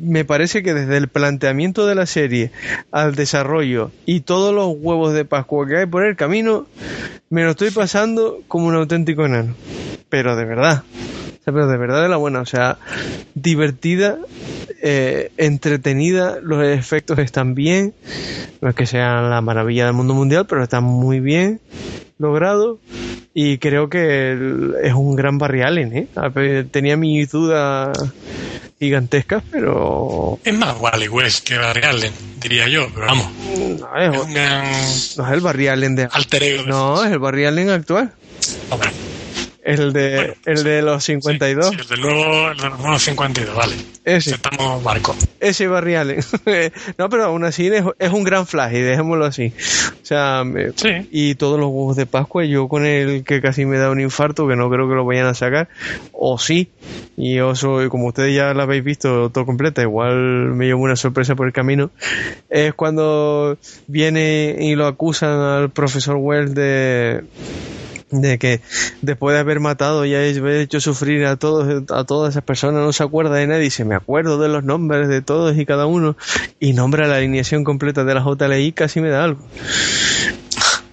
me parece que desde el planteamiento de la serie al desarrollo y todos los huevos de Pascua que hay por el camino, me lo estoy pasando como un auténtico enano. Pero de verdad. O sea, pero de verdad de la buena. O sea, divertida, eh, entretenida, los efectos están bien. No es que sean la maravilla del mundo mundial, pero están muy bien logrados. Y creo que es un gran Barry Allen, ¿eh? Tenía mis dudas gigantescas, pero Es más Wally West que Barry Allen, diría yo, pero vamos, no es es, un gran no es el Barry Allen de... alter ego. No, es el Barry Allen actual. Hombre, El de, Bueno, el de los 52. sí, el del nuevo, el de los nuevos 52, vale. Ese. Estamos barco. Ese Barry Allen. no, pero aún así es, es un gran flash y dejémoslo así. O sea, me- Sí. y todos los huevos de Pascua, yo con el que casi me da un infarto, que no creo que lo vayan a sacar, o sí. Y yo soy, como ustedes ya la habéis visto todo completa, igual me llevo una sorpresa por el camino. Es cuando viene y lo acusan al profesor Wells de de que después de haber matado y haber hecho sufrir a todos a todas esas personas no se acuerda de nadie dice me acuerdo de los nombres de todos y cada uno y nombra la alineación completa de la JLI casi me da algo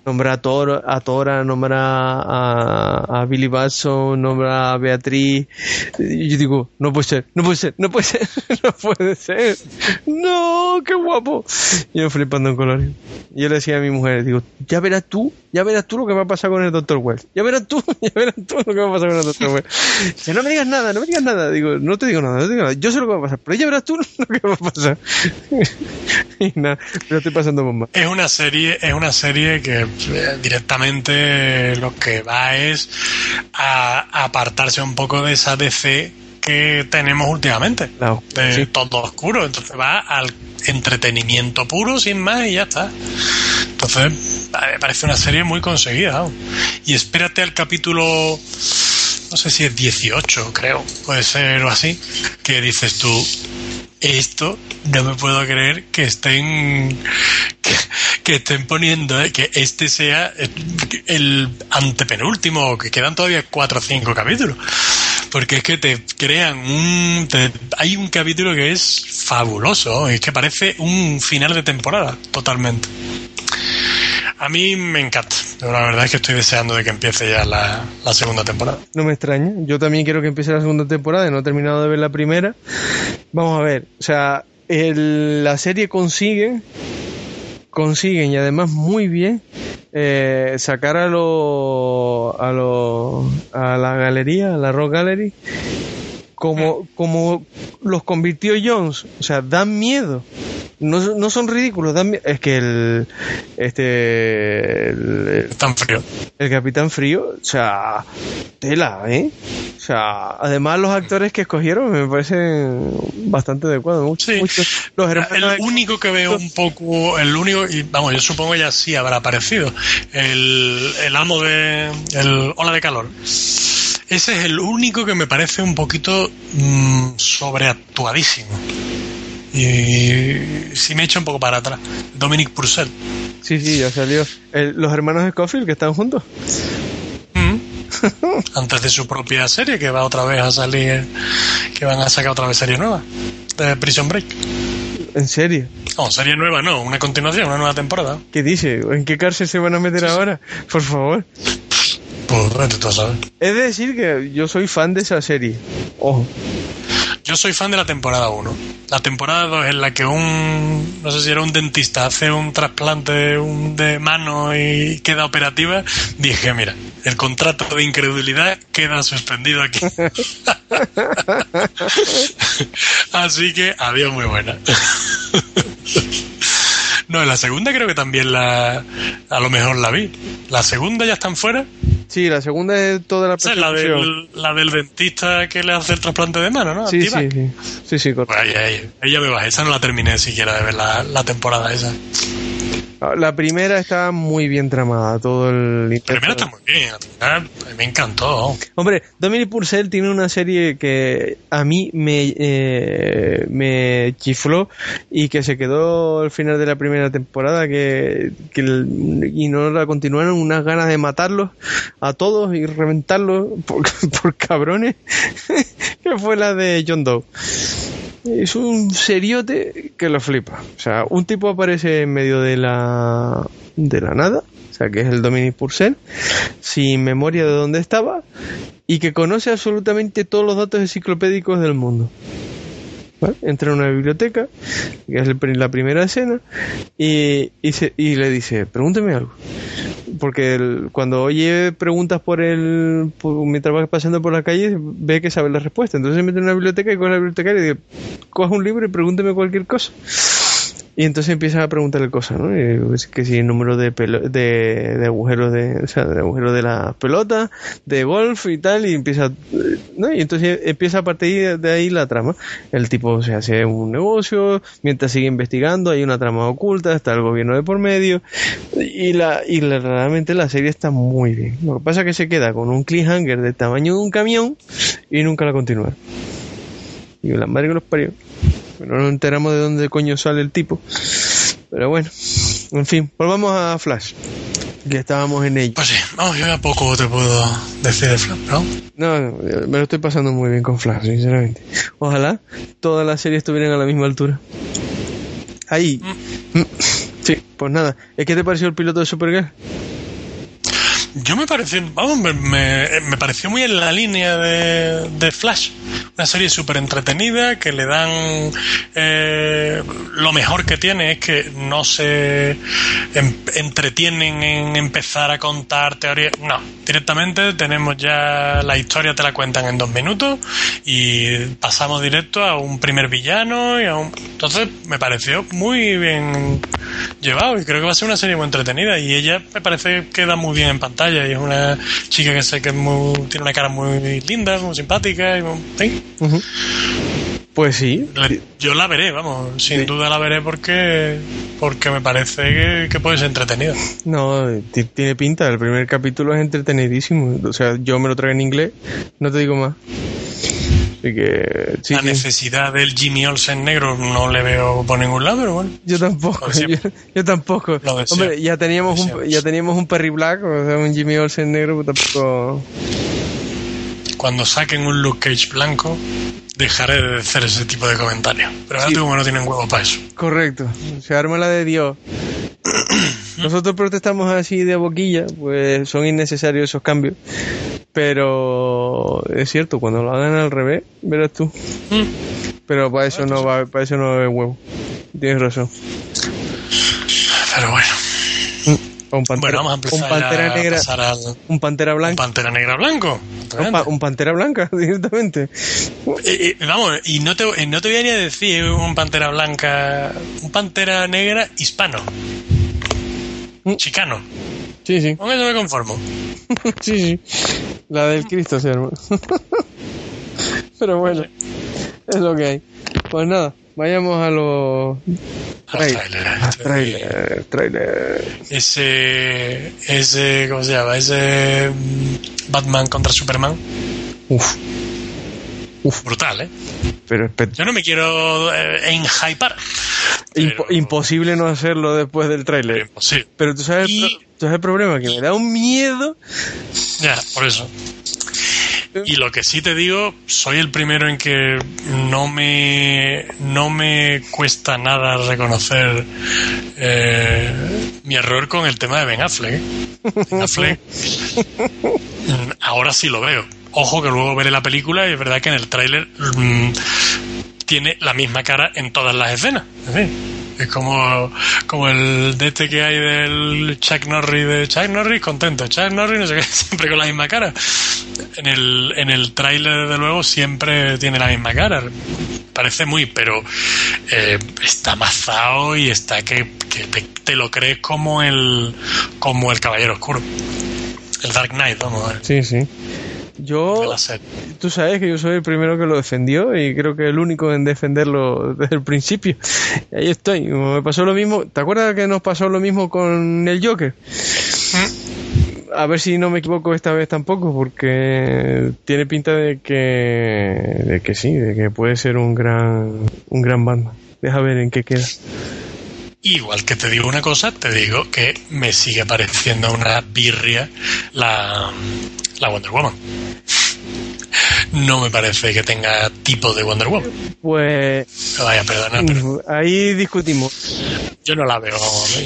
nombra a, Tor, a Tora, nombra a, a Billy Batson, nombra a Beatriz. Y yo digo, no puede ser, no puede ser, no puede ser, no puede ser. No, qué guapo. Y yo flipando en colores. Yo le decía a mi mujer, digo, ya verás tú, ya verás tú lo que va a pasar con el Dr. Wells. Ya verás tú, ya verás tú lo que va a pasar con el Dr. Wells. Que no me digas nada, no me digas nada. Digo, no te digo nada, no te digo nada. Yo sé lo que va a pasar, pero ya verás tú lo que va a pasar. y nada, me lo estoy pasando bomba. Es una serie, es una serie que directamente lo que va es a, a apartarse un poco de esa DC que tenemos últimamente, de sí. todo oscuro. Entonces va al entretenimiento puro, sin más, y ya está. Entonces, me parece una serie muy conseguida. Y espérate al capítulo, no sé si es 18, creo, puede ser o así, que dices tú, esto no me puedo creer que estén que, estén poniendo eh, que este sea el antepenúltimo que quedan todavía cuatro o cinco capítulos. Porque es que te crean un te- hay un capítulo que es fabuloso es que parece un final de temporada totalmente a mí me encanta pero la verdad es que estoy deseando de que empiece ya la, segunda temporada No me extraña. Yo también quiero que empiece la segunda temporada. No he terminado de ver la primera. Vamos a ver. O sea, el- la serie consigue, consiguen y además muy bien eh, sacar a lo, a lo, a la galería, a la Rock Gallery, como, como los convirtió Jones. O sea, dan miedo. No, no son ridículos, dan mie- Es que el, este, el- tan frío el Capitán Frío, o sea, tela, ¿eh? O sea, además los actores que escogieron me parecen bastante adecuados. Mucho, Sí. los El único que veo un poco, el único, y vamos, yo supongo ya sí habrá aparecido, el, el amo de, el ola de calor. Ese es el único que me parece un poquito mm, sobreactuadísimo. Y sí me echa un poco para atrás. Dominic Purcell. Sí, sí, ya salió. El- los hermanos Scofield que están juntos. Mm. Antes de su propia serie, que va otra vez a salir, que van a sacar otra vez serie nueva, de Prison Break. En serio. No, serie nueva no, una continuación, una nueva temporada. ¿Qué dice? ¿En qué cárcel se van a meter ahora? Por favor. Tú. Es decir que yo soy fan de esa serie. Ojo. Yo soy fan de la temporada 1. La temporada 2 en la que un, no sé si era un dentista, hace un trasplante de, un- de mano y queda operativa, dije, mira, el contrato de incredulidad queda suspendido aquí. Así que, adiós, muy buena. No, en la segunda creo que también la, a lo mejor la vi. La segunda ya están fuera. Sí, la segunda es toda la es la del, la del dentista que le hace el trasplante de mano, ¿no? Sí, sí, sí. Sí, sí, correcto. Pues ahí, ahí, ahí ya me bajé. Esa no la terminé siquiera de ver la, la temporada esa. La primera está muy bien tramada, todo el La primera está muy bien. la primera, me encantó. Hombre, Dominic Purcell tiene una serie que a mí me, eh, me chifló y que se quedó al final de la primera temporada que, y no la continuaron unas ganas de matarlos a todos y reventarlos por, por cabrones que fue la de John Doe. Es un seriote que lo flipa. O sea, un tipo aparece en medio de la de la nada, o sea, que es el Dominic Purcell, sin memoria de dónde estaba y que conoce absolutamente todos los datos enciclopédicos del mundo. Entra en una biblioteca, que es el la primera escena, y, y, se- y le dice, pregúnteme algo. Porque el- cuando oye preguntas por el, por- mientras va pasando por la calle, ve que sabe la respuesta. Entonces se mete en una biblioteca y con la bibliotecaria y dice, coja un libro y pregúnteme cualquier cosa. Y entonces empieza a preguntarle cosas, ¿no? Y, pues, que si el número de, de, de agujeros de, o sea, de de la pelota, de golf y tal, y empieza, ¿no? Y entonces empieza a partir de ahí la trama. El tipo se hace un negocio, mientras sigue investigando, hay una trama oculta, está el gobierno de por medio, y la, y realmente la serie está muy bien. Lo que pasa es que se queda con un cliffhanger del tamaño de un camión y nunca la continúa. Y la madre que los parió. No nos enteramos de dónde coño sale el tipo. Pero bueno, en fin, volvamos a Flash. Que estábamos en ello. Pues sí, vamos, yo a poco te puedo decir de Flash, ¿no? No, no, me lo estoy pasando muy bien con Flash, sinceramente. Ojalá todas las series estuvieran a la misma altura. Ahí. Mm. Sí, pues nada. ¿Es que te pareció el piloto de Supergirl? Yo me pareció, vamos, me, me- me pareció muy en la línea de, de Flash. Una serie súper entretenida que le dan... eh, lo mejor que tiene es que no se entretienen en empezar a contar teorías. No, directamente tenemos ya la historia, te la cuentan en dos minutos y pasamos directo a un primer villano y a un... Entonces me pareció muy bien llevado y creo que va a ser una serie muy entretenida y ella me parece que da muy bien en pantalla y es una chica que sé que es muy- tiene una cara muy linda, muy simpática y. Pues sí. La- yo la veré, vamos, sin duda la veré porque porque me parece que, que puede ser entretenida. No, ti- tiene pinta. El primer capítulo es entretenidísimo. O sea, yo me lo traigo en inglés. No te digo más. Así que. Sí, la sí. necesidad del Jimmy Olsen negro no le veo por ningún lado, pero bueno. Yo tampoco, yo, tampoco. Hombre, ya teníamos un, ya teníamos un Perry Black, o sea, un Jimmy Olsen negro, pues tampoco. Cuando saquen un Luke Cage blanco, dejaré de hacer ese tipo de comentarios. Pero ahora Sí. como no tienen huevos para eso. Correcto. Se arma la de Dios. Nosotros protestamos así de boquilla, pues son innecesarios esos cambios. Pero es cierto, cuando lo hagan al revés, verás tú. Mm. Pero para eso no va, para eso no va a haber huevo. Tienes razón. Pero bueno. O un pantera, Bueno, vamos a un pantera a negra, al un pantera un blanca, Pantera Negra blanco. un, pa- un pantera blanca directamente. Eh, eh, vamos, y no te, eh, no te voy a ni a decir un Pantera blanca, un Pantera Negra hispano. Mm. Chicano. Sí, sí, Con eso me conformo. sí, sí. La del Cristo se arma. Pero bueno, es lo que hay. Pues nada, vayamos a los Al Trail- tráiler, este. trailer, trailer. Ese, ese, ¿cómo se llama? Ese mm, Batman contra Superman. Uf, Brutal, ¿eh? pero Yo no me quiero eh, enhypar. pero- imposible no hacerlo después del tráiler. Imposible. Pero tú sabes, Y- tú sabes el problema, que me da un miedo. Ya, por eso. Y lo que sí te digo, soy el primero en que no me, no me cuesta nada reconocer eh, mi error con el tema de Ben Affleck. ¿eh? Ben Affleck, ahora sí lo veo. Ojo que luego veré la película y es verdad que en el tráiler mm, tiene la misma cara en todas las escenas. En fin, es como, como el de este que hay del Chuck Norris de Chuck Norris contento, Chuck Norris no sé qué, siempre con la misma cara. En el, en el tráiler desde luego siempre tiene la misma cara. Parece muy, pero eh, está amazado y está que, que te, te lo crees como el como el Caballero Oscuro. El Dark Knight, vamos ver. Sí, sí. Yo, tú sabes que yo soy el primero que lo defendió y creo que el único en defenderlo desde el principio. Y ahí estoy. Me pasó lo mismo. ¿Te acuerdas que nos pasó lo mismo con el Joker? A ver si no me equivoco esta vez tampoco, porque tiene pinta de que, de que sí, de que puede ser un gran, un gran Batman. Deja ver en qué queda. Igual que te digo una cosa, te digo que me sigue pareciendo una birria la, la Wonder Woman. No me parece que tenga tipo de Wonder Woman. Pues Vaya, perdona, pero ahí discutimos. yo no la veo.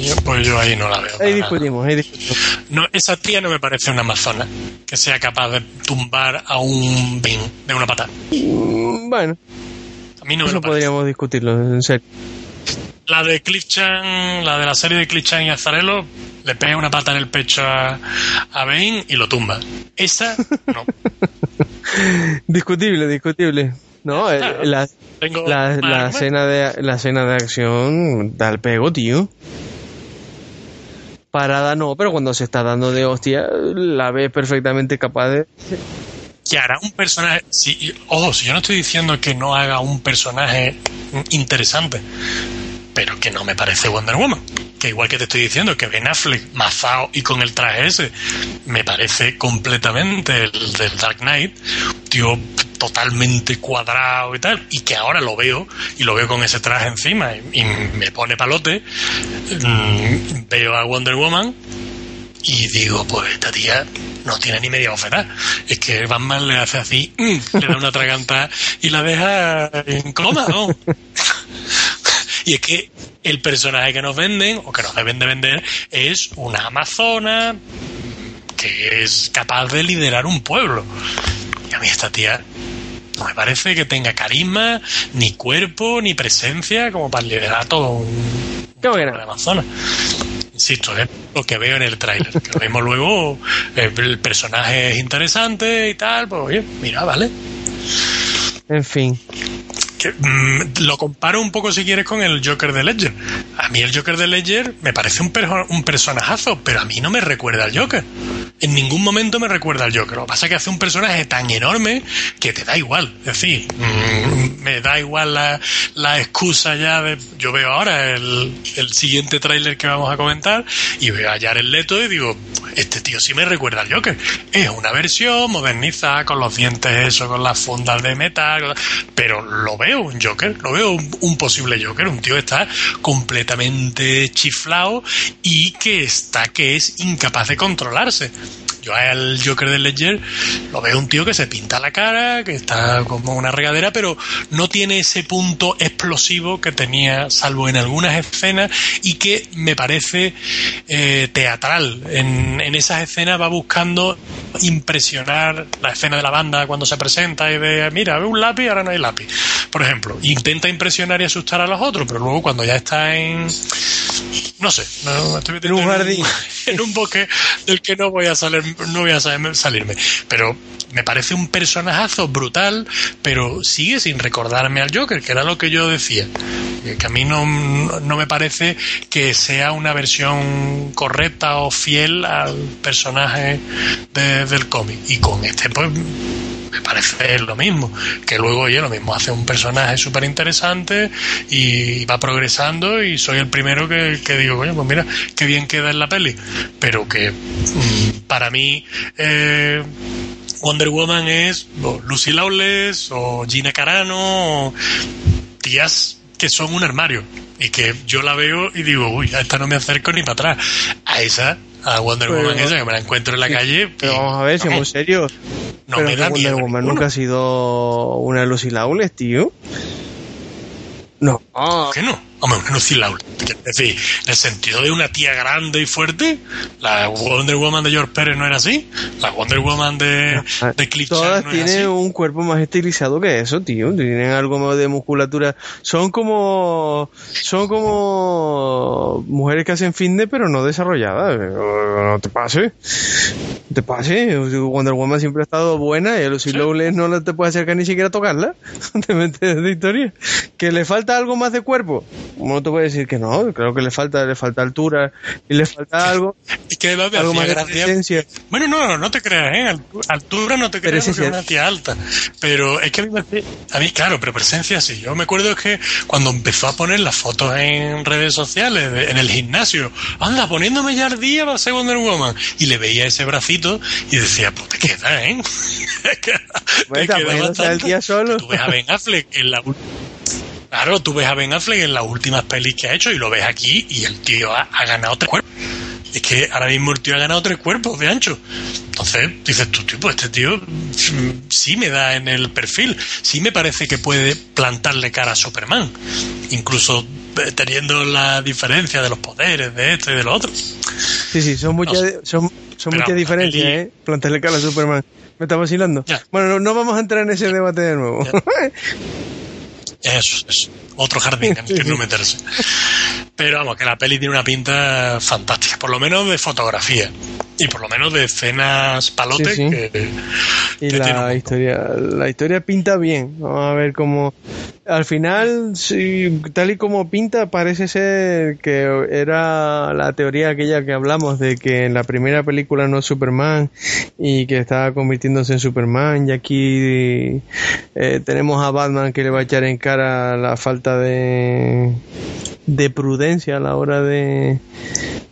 yo- pues yo ahí no la veo. Ahí discutimos, ahí discutimos. No, esa tía no me parece una amazona que sea capaz de tumbar a un bin de una pata. Mm, Bueno, A mí no me eso lo podríamos discutirlo, en serio. La de Cliff Chan, la de la serie de Cliff Chan y Azarelo, le pega una pata en el pecho a, a Bane y lo tumba. Esa, no. Discutible, discutible. No, eh, Claro. la, la, escena de la escena de acción da el pego, tío. Parada no, pero cuando se está dando de hostia, la ves perfectamente capaz de. que hará un personaje. Si, ojo, si yo no estoy diciendo que no haga un personaje interesante, pero que no me parece Wonder Woman. Que igual que te estoy diciendo que Ben Affleck, mazao y con el traje ese, me parece completamente el del Dark Knight, tío totalmente cuadrado y tal, y que ahora lo veo, y lo veo con ese traje encima, y, y me pone palote, mm, veo a Wonder Woman, y digo, pues esta tía no tiene ni media bofetada. Es que Batman le hace así, mm, le da una traganta y la deja en coma, ¿no? y es que el personaje que nos venden, o que nos deben de vender, es una amazona que es capaz de liderar un pueblo. Y a mí esta tía no me parece que tenga carisma, ni cuerpo, ni presencia como para liderar todo un, ¿Cómo que no? Amazonas. Insisto, es lo que veo en el tráiler. Que lo mismo luego, eh, el personaje es interesante y tal, pues oye, mira, vale. En fin. Mm, lo comparo un poco si quieres con el Joker de Ledger. a mí el Joker de Ledger me parece un, perso- un personajazo, pero a mí no me recuerda al Joker. En ningún momento me recuerda al Joker. Lo que pasa es que hace un personaje tan enorme que te da igual. Es decir, mm, me da igual la, excusa ya de... Yo veo ahora el, siguiente tráiler que vamos a comentar y veo a Jared Leto y digo, este tío sí me recuerda al Joker. Es una versión modernizada con los dientes eso, con las fundas de metal, pero lo veo un Joker, lo veo un, un posible Joker, un tío que está completamente chiflado y que está que es incapaz de controlarse. Yo al Joker de Ledger lo veo un tío que se pinta la cara, que está como una regadera, pero no tiene ese punto explosivo que tenía, salvo en algunas escenas, y que me parece eh, teatral. En, en esas escenas va buscando impresionar la escena de la banda cuando se presenta y de, mira, ve un lápiz, ahora no hay lápiz. Por ejemplo, intenta impresionar y asustar a los otros, pero luego cuando ya está en no sé, no, estoy metiendo En un jardín. en un bosque del que no voy a salir, no voy a salirme. Pero me parece un personajazo brutal, pero sigue sin recordarme al Joker, que era lo que yo decía. Que que a mí no, no me parece que sea una versión correcta o fiel al personaje de- del cómic. Y con este, pues me parece lo mismo. Que luego, oye, lo mismo hace un personaje súper interesante y va progresando y soy el primero que, que digo, coño, pues mira, qué bien queda en la peli. Pero que mm, para mí eh, Wonder Woman es Lucy Lawless o Gina Carano o tías que son un armario y que yo la veo y digo, uy, a esta no me acerco ni para atrás. A esa, a Wonder Pero- Woman esa que me la encuentro en la calle. Pero y, vamos a ver, seamos serios. no pero me que da Wonder miedo Woman ninguno. nunca ha sido una Lucy Lawless, tío. No. ¿Por qué no? Hombre, una Lucy Lawless. Es decir, en el sentido de una tía grande y fuerte, la Wonder Woman de George Pérez no era así. La Wonder Woman de, de Cliff Todas no tienen un cuerpo más estilizado que eso, tío. Tienen algo más de musculatura. Son como. Son como. Mujeres que hacen fitness, pero no desarrolladas. No te pase. No te pase. Wonder Woman siempre ha estado buena y a Lucy Lawless no te puede acercar ni siquiera a tocarla. Te metes de historia. Que le falta algo más de cuerpo. No te voy a decir que no. Creo que le falta, le falta altura y le falta algo, Es que me algo más de. Bueno, no, no, te creas, ¿eh? Altu- Altura no te creas es una tía alta. Pero es que a mí, a mí, claro, pero presencia sí. Yo me acuerdo que cuando empezó a poner las fotos en redes sociales, de- en el gimnasio, anda, poniéndome ya al día para ser Wonder Woman. Y le veía ese bracito y decía, pues te queda, ¿eh? te Bueno, está poniéndose al día solo. Tú ves a Ben Affleck en la... Claro, tú ves a Ben Affleck en las últimas pelis que ha hecho y lo ves aquí y el tío ha, ha ganado tres cuerpos. Es que ahora mismo el tío ha ganado tres cuerpos de ancho. Entonces dices tú, tío, pues este tío mm, sí me da en el perfil. Sí me parece que puede plantarle cara a Superman. Incluso eh, teniendo la diferencia de los poderes de esto y de lo otro. Sí, sí, son muchas, No sé. son, son muchas diferencias, peli- ¿eh? Plantarle cara a Superman. Me está vacilando. Ya. Bueno, no, no vamos a entrar en ese debate de nuevo. Eso es otro jardín en el que no meterse. Pero vamos, que la peli tiene una pinta fantástica, por lo menos de fotografía y por lo menos de escenas palote Sí, sí. que, y que la historia, la historia pinta bien. Vamos a ver cómo. Al final, sí, tal y como pinta, parece ser que era la teoría aquella que hablamos de que en la primera película no es Superman y que estaba convirtiéndose en Superman. Y aquí eh, tenemos a Batman que le va a echar en cara la falta de de prudencia a la hora de,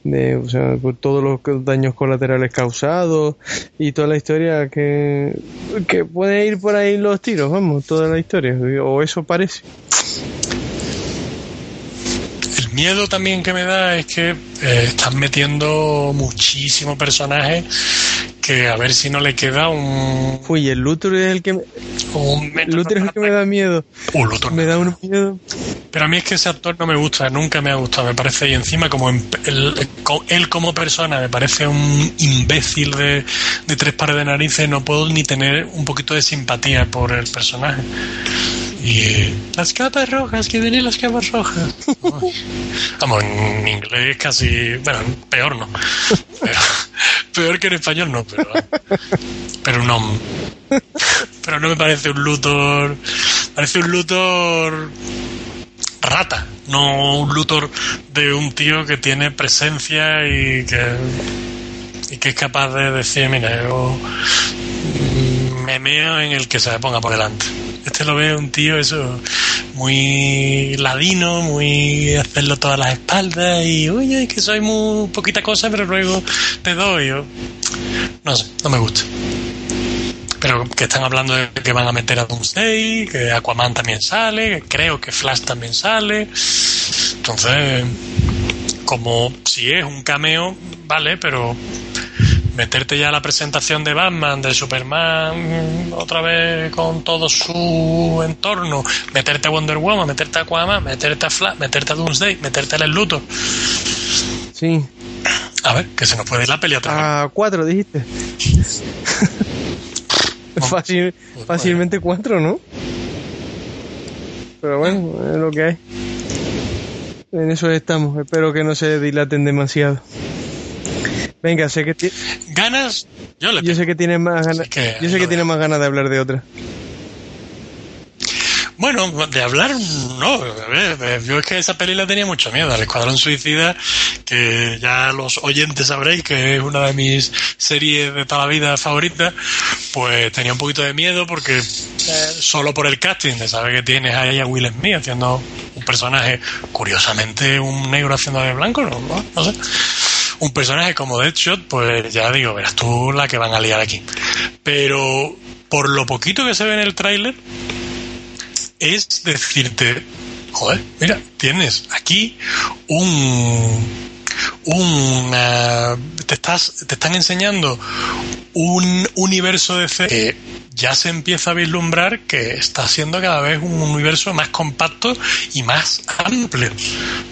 de o sea, con todos los daños colaterales causados y toda la historia que, que puede ir por ahí los tiros, vamos, toda la historia, o eso parece. El miedo también que me da es que eh, están metiendo muchísimos personajes que a ver si no le queda un, Uy, el Luthor es el que me, un Luthor es el que me da miedo, Un Luthor me da un miedo. Pero a mí es que ese actor no me gusta, nunca me ha gustado, me parece, y encima como em- él, él como persona me parece un imbécil de, de tres pares de narices, no puedo ni tener un poquito de simpatía por el personaje. Y las capas rojas, que vienen las capas rojas. Vamos, en inglés casi, bueno, peor no. Pero- peor que en español no, pero, pero no. Pero no me parece un Luthor. Parece un Luthor rata, no un Luthor de un tío que tiene presencia y que, y que es capaz de decir, mira, yo me meo en el que se me ponga por delante. Este lo veo un tío eso muy ladino, muy hacerlo todas las espaldas y oye, que soy muy poquita cosa, pero luego te doy. o- No sé, no me gusta. Pero que están hablando de que van a meter a Doomsday, que Aquaman también sale, que creo que Flash también sale. Entonces, como si es un cameo, vale, pero meterte ya a la presentación de Batman, de Superman, otra vez con todo su entorno, meterte a Wonder Woman, meterte a Aquaman, meterte a Flash, meterte a Doomsday, meterte a El Luto. Sí. A ver, que se nos puede ir la peli otra vez. A cuatro, dijiste. Fácil, fácilmente cuatro, ¿no? Pero bueno, es lo que hay. En eso estamos. Espero que no se dilaten demasiado. Venga, sé que ¿Ganas? Yo le yo sé que tienes más ganas. Que yo sé que tienes más ganas de hablar de otra. Bueno, de hablar, no. ver, Yo es que esa peli le tenía mucho miedo. Al Escuadrón Suicida, que ya los oyentes sabréis que es una de mis series de toda la vida favoritas, pues tenía un poquito de miedo porque eh, solo por el casting, de saber que tienes ahí a Will Smith haciendo un personaje, curiosamente un negro haciendo de blanco, no sé. Un personaje como Deadshot, pues ya digo, verás tú la que van a liar aquí. Pero por lo poquito que se ve en el tráiler, es decirte, joder, mira, tienes aquí un un eh, te estás te están enseñando un universo de C que ya se empieza a vislumbrar que está siendo cada vez un universo más compacto y más amplio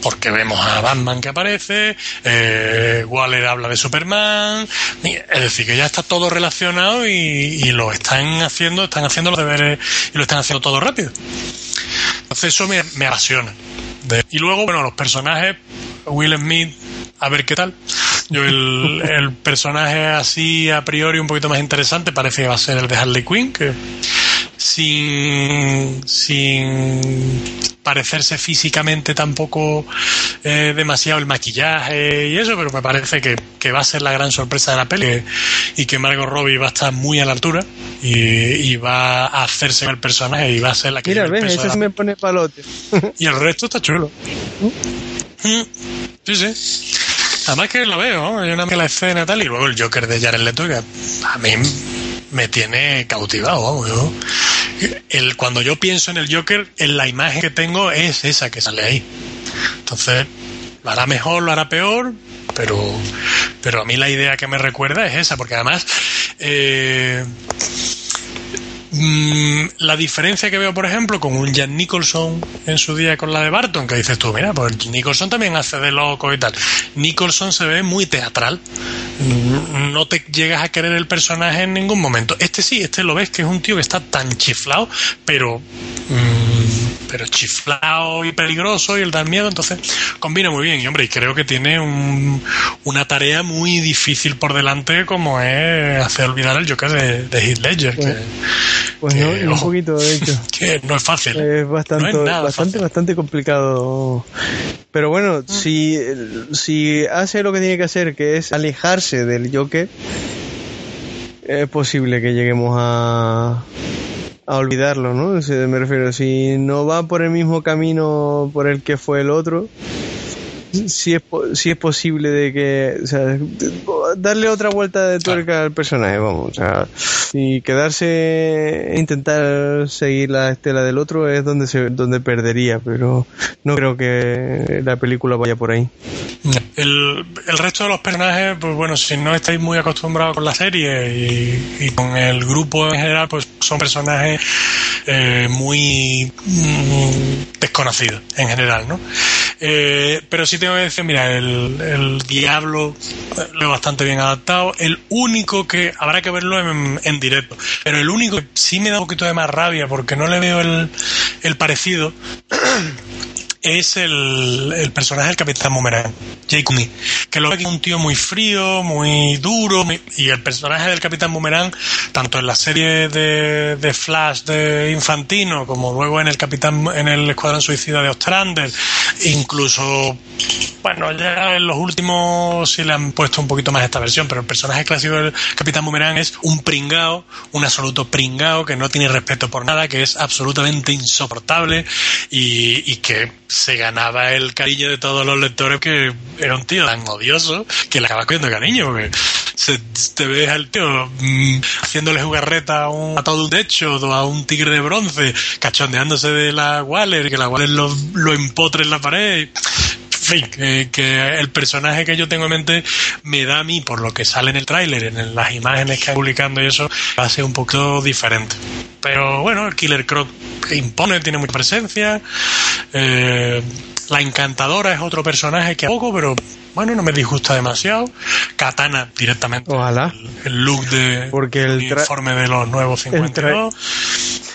porque vemos a Batman que aparece eh, Waller habla de Superman es decir que ya está todo relacionado y, lo están haciendo están haciendo los deberes y lo están haciendo todo rápido entonces eso me, me apasiona. Y luego, bueno, los personajes, Will Smith, a ver qué tal. Yo el, el personaje así a priori un poquito más interesante parece que va a ser el de Harley Quinn, que sin, sin parecerse físicamente tampoco eh, demasiado el maquillaje y eso, pero me parece que, que va a ser la gran sorpresa de la peli y que Margot Robbie va a estar muy a la altura y, y va a hacerse el personaje y va a ser la que Mira, de eso me pone palote. y el resto está chulo. Mm, Sí, sí. Además que lo veo, ¿no? hay una mezcla escena tal, y luego el Joker de Jared Leto que a mí me tiene cautivado, vamos. Cuando yo pienso en el Joker, en la imagen que tengo es esa que sale ahí. Entonces, lo hará mejor, lo hará peor, pero, pero a mí la idea que me recuerda es esa, porque además... Eh, la diferencia que veo, por ejemplo, con un Jan Nicholson en su día con la de Barton, que dices tú, mira, pues Nicholson también hace de loco y tal. Nicholson se ve muy teatral. Mm, No te llegas a querer el personaje en ningún momento. Este sí, este lo ves que es un tío que está tan chiflado, pero. mm, pero chiflado y peligroso y el dar miedo, entonces combina muy bien. Y hombre, y creo que tiene un- una tarea muy difícil por delante, como es hacer olvidar al Joker de, de Heath Ledger, que, Pues que, no, un poquito, de hecho. que no es fácil. Es bastante, No es nada bastante, fácil. bastante complicado. Pero bueno, si, si hace lo que tiene que hacer, que es alejarse del Joker, es posible que lleguemos a, a olvidarlo, ¿no? Sea, me refiero, si no va por el mismo camino por el que fue el otro, si es, si es posible de que, darle otra vuelta de tuerca al personaje, vamos, o sea, y quedarse, intentar seguir la estela del otro es donde se, donde perdería, pero no creo que la película vaya por ahí. El, el resto de los personajes, pues bueno, si no estáis muy acostumbrados con la serie y, y con el grupo en general, pues son personajes eh, muy mm, desconocidos en general, ¿no? Eh, pero sí tengo que decir, mira, el, el Diablo eh, lo bastante bien adaptado. El único que habrá que verlo en, en directo, pero el único que sí me da un poquito de más rabia porque no le veo el, el parecido es el, el personaje del Capitán Boomerang, Jake Cooney, que lo ve un tío muy frío, muy duro, y el personaje del Capitán Boomerang, tanto en la serie de, de Flash de Infantino, como luego en el Capitán, en el Escuadrón Suicida de Ostrander, incluso, bueno, ya en los últimos sí le han puesto un poquito más esta versión, pero el personaje clásico del Capitán Boomerang es un pringao, un absoluto pringao que no tiene respeto por nada, que es absolutamente insoportable y, y que se ganaba el cariño de todos los lectores que era un tío tan odioso que le acabas cogiendo cariño se, te ves al tío mm, haciéndole jugarreta a un a todo un techo o a un tigre de bronce cachondeándose de la Waller que la Waller lo, empotre en la pared fin, que, que el personaje que yo tengo en mente me da a mí, por lo que sale en el tráiler, en las imágenes que publicando y eso, va a ser un poquito diferente. Pero bueno, el Killer Croc impone, tiene mucha presencia. Eh, la Encantadora es otro personaje que a poco, pero bueno, no me disgusta demasiado. Katana directamente. Ojalá. El, el look de Porque el tra- informe de los nuevos 52.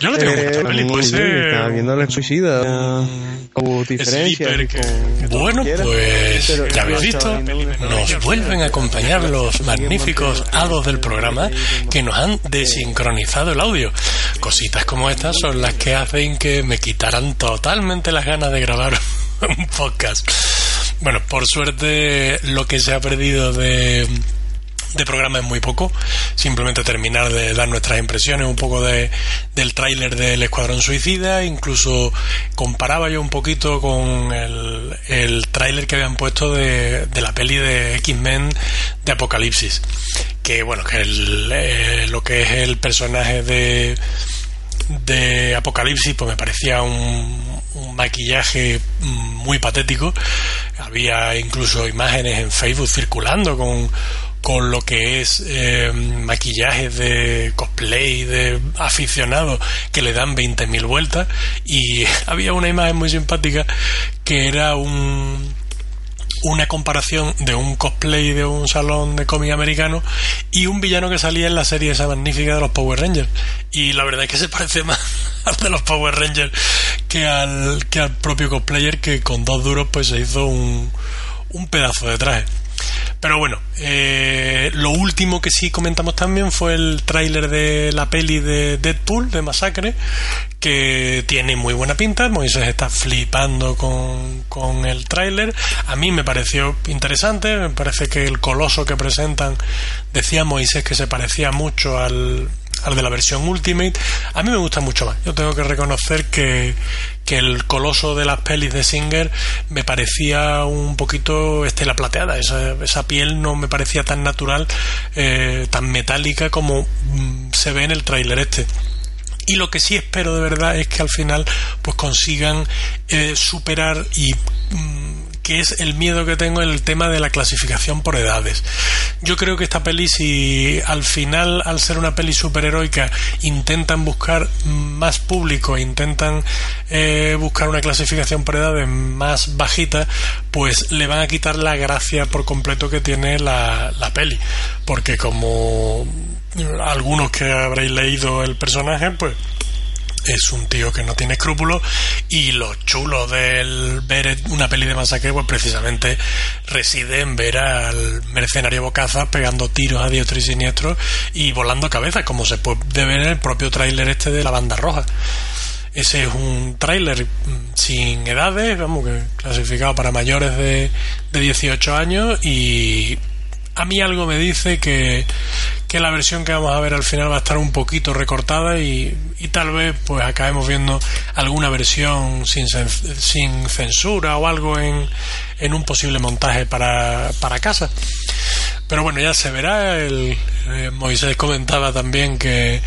Yo lo tengo Eh, peli, puede ser estaba viendo el suicida. Como Sleeper diferencia. que- Bueno, pues ya habéis visto, nos vuelven a acompañar los magníficos hados del programa que nos han desincronizado el audio. Cositas como estas son las que hacen que me quitaran totalmente las ganas de grabar un podcast. Bueno, por suerte lo que se ha perdido de de programa es muy poco. Simplemente terminar de dar nuestras impresiones, un poco de, del tráiler del Escuadrón Suicida. Incluso comparaba yo un poquito con el, el tráiler que habían puesto de, de la peli de X-Men de Apocalipsis. Que bueno, que el, eh, lo que es el personaje de de Apocalipsis pues me parecía un, un maquillaje mm, muy patético había incluso imágenes en Facebook circulando con, con lo que es eh, maquillajes de cosplay de aficionados que le dan 20.000 vueltas y había una imagen muy simpática que era un una comparación de un cosplay de un salón de cómic americano y un villano que salía en la serie esa magnífica de los Power Rangers. Y la verdad es que se parece más al de los Power Rangers que al, que al propio cosplayer que con dos duros pues se hizo un, un pedazo de traje. Pero bueno, eh, lo último que sí comentamos también fue el tráiler de la peli de Deadpool, de Masacre, que tiene muy buena pinta. Moisés está flipando con, con el tráiler. A mí me pareció interesante, me parece que el coloso que presentan, decía Moisés que se parecía mucho al, al de la versión Ultimate. A mí me gusta mucho más. Yo tengo que reconocer que, que el coloso de las pelis de Singer me parecía un poquito estela plateada. Esa, esa piel no me parecía tan natural, eh, tan metálica como mm, se ve en el tráiler este. Y lo que sí espero de verdad es que al final pues consigan eh, superar y mm, que es el miedo que tengo en el tema de la clasificación por edades. Yo creo que esta peli, si al final, al ser una peli superheroica, intentan buscar más público, intentan eh, buscar una clasificación por edades más bajita, pues le van a quitar la gracia por completo que tiene la, la peli. Porque como algunos que habréis leído el personaje, pues es un tío que no tiene escrúpulos y lo chulo del ver una peli de masacre pues precisamente reside en ver al mercenario Bocazas pegando tiros a diestro y siniestro y volando cabezas como se puede ver en el propio tráiler este de la banda roja. Ese es un tráiler sin edades vamos que clasificado para mayores de, de 18 años y a mí algo me dice que, que la versión que vamos a ver al final va a estar un poquito recortada y, y tal vez pues acabemos viendo alguna versión sin, sin censura o algo en, en un posible montaje para, para casa. Pero bueno, ya se verá. El, eh, Moisés comentaba también que,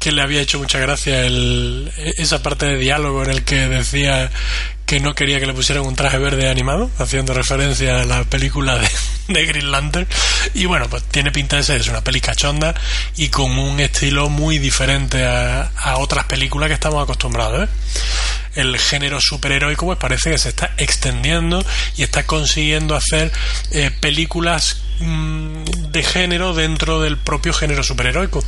que le había hecho mucha gracia el, esa parte de diálogo en el que decía que no quería que le pusieran un traje verde animado, haciendo referencia a la película de, de Green Lantern. Y bueno, pues tiene pinta de ser es una peli cachonda y con un estilo muy diferente a, a otras películas que estamos acostumbrados. ¿eh? El género superheroico pues parece que se está extendiendo y está consiguiendo hacer eh, películas mm, de género dentro del propio género superheroico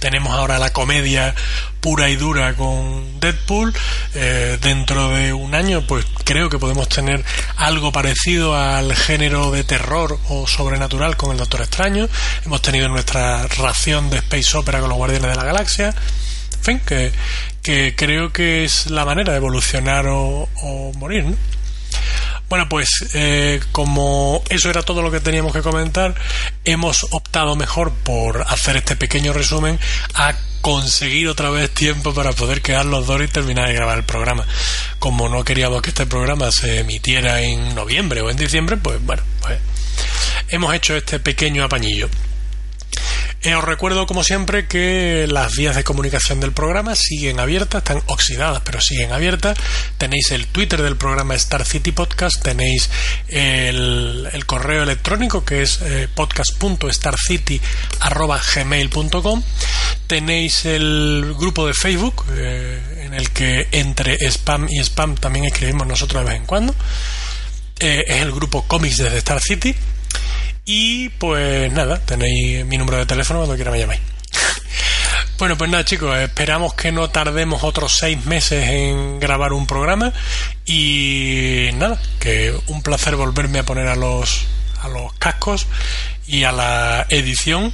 tenemos ahora la comedia pura y dura con Deadpool. Eh, dentro de un año, pues creo que podemos tener algo parecido al género de terror o sobrenatural con el Doctor Extraño. Hemos tenido nuestra ración de Space Opera con los Guardianes de la Galaxia. En fin, que, creo que es la manera de evolucionar o, o morir, ¿no? Bueno, pues eh, como eso era todo lo que teníamos que comentar, hemos optado mejor por hacer este pequeño resumen a conseguir otra vez tiempo para poder quedar los dos y terminar de grabar el programa. Como no queríamos que este programa se emitiera en noviembre o en diciembre, pues bueno, pues hemos hecho este pequeño apañillo. Eh, os recuerdo, como siempre, que las vías de comunicación del programa siguen abiertas, están oxidadas, pero siguen abiertas. Tenéis el Twitter del programa Star City Podcast, tenéis el, correo electrónico que es eh, podcast.starcity.gmail.com. Tenéis el grupo de Facebook, eh, en el que entre spam y spam también escribimos nosotros de vez en cuando. Eh, es el grupo Comics desde Star City. Y pues nada, tenéis mi número de teléfono cuando quiera me llamáis. Bueno, pues nada, chicos, esperamos que no tardemos otros seis meses en grabar un programa. Y nada, que un placer volverme a poner a los, a los cascos y a la edición.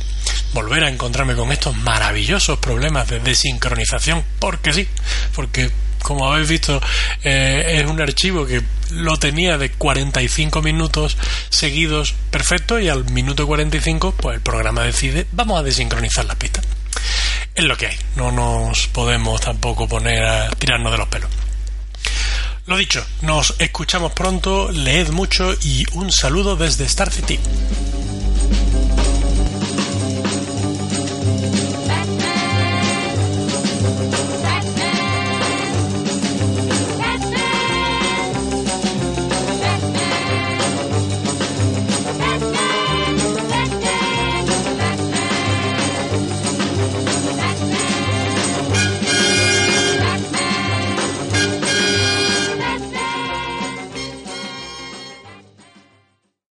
Volver a encontrarme con estos maravillosos problemas de desincronización. Porque sí, porque como habéis visto, eh, es un archivo que lo tenía de 45 minutos seguidos perfecto y al minuto 45 pues el programa decide vamos a desincronizar la pista. Es lo que hay, no nos podemos tampoco poner a tirarnos de los pelos. Lo dicho, nos escuchamos pronto, leed mucho y un saludo desde Star City.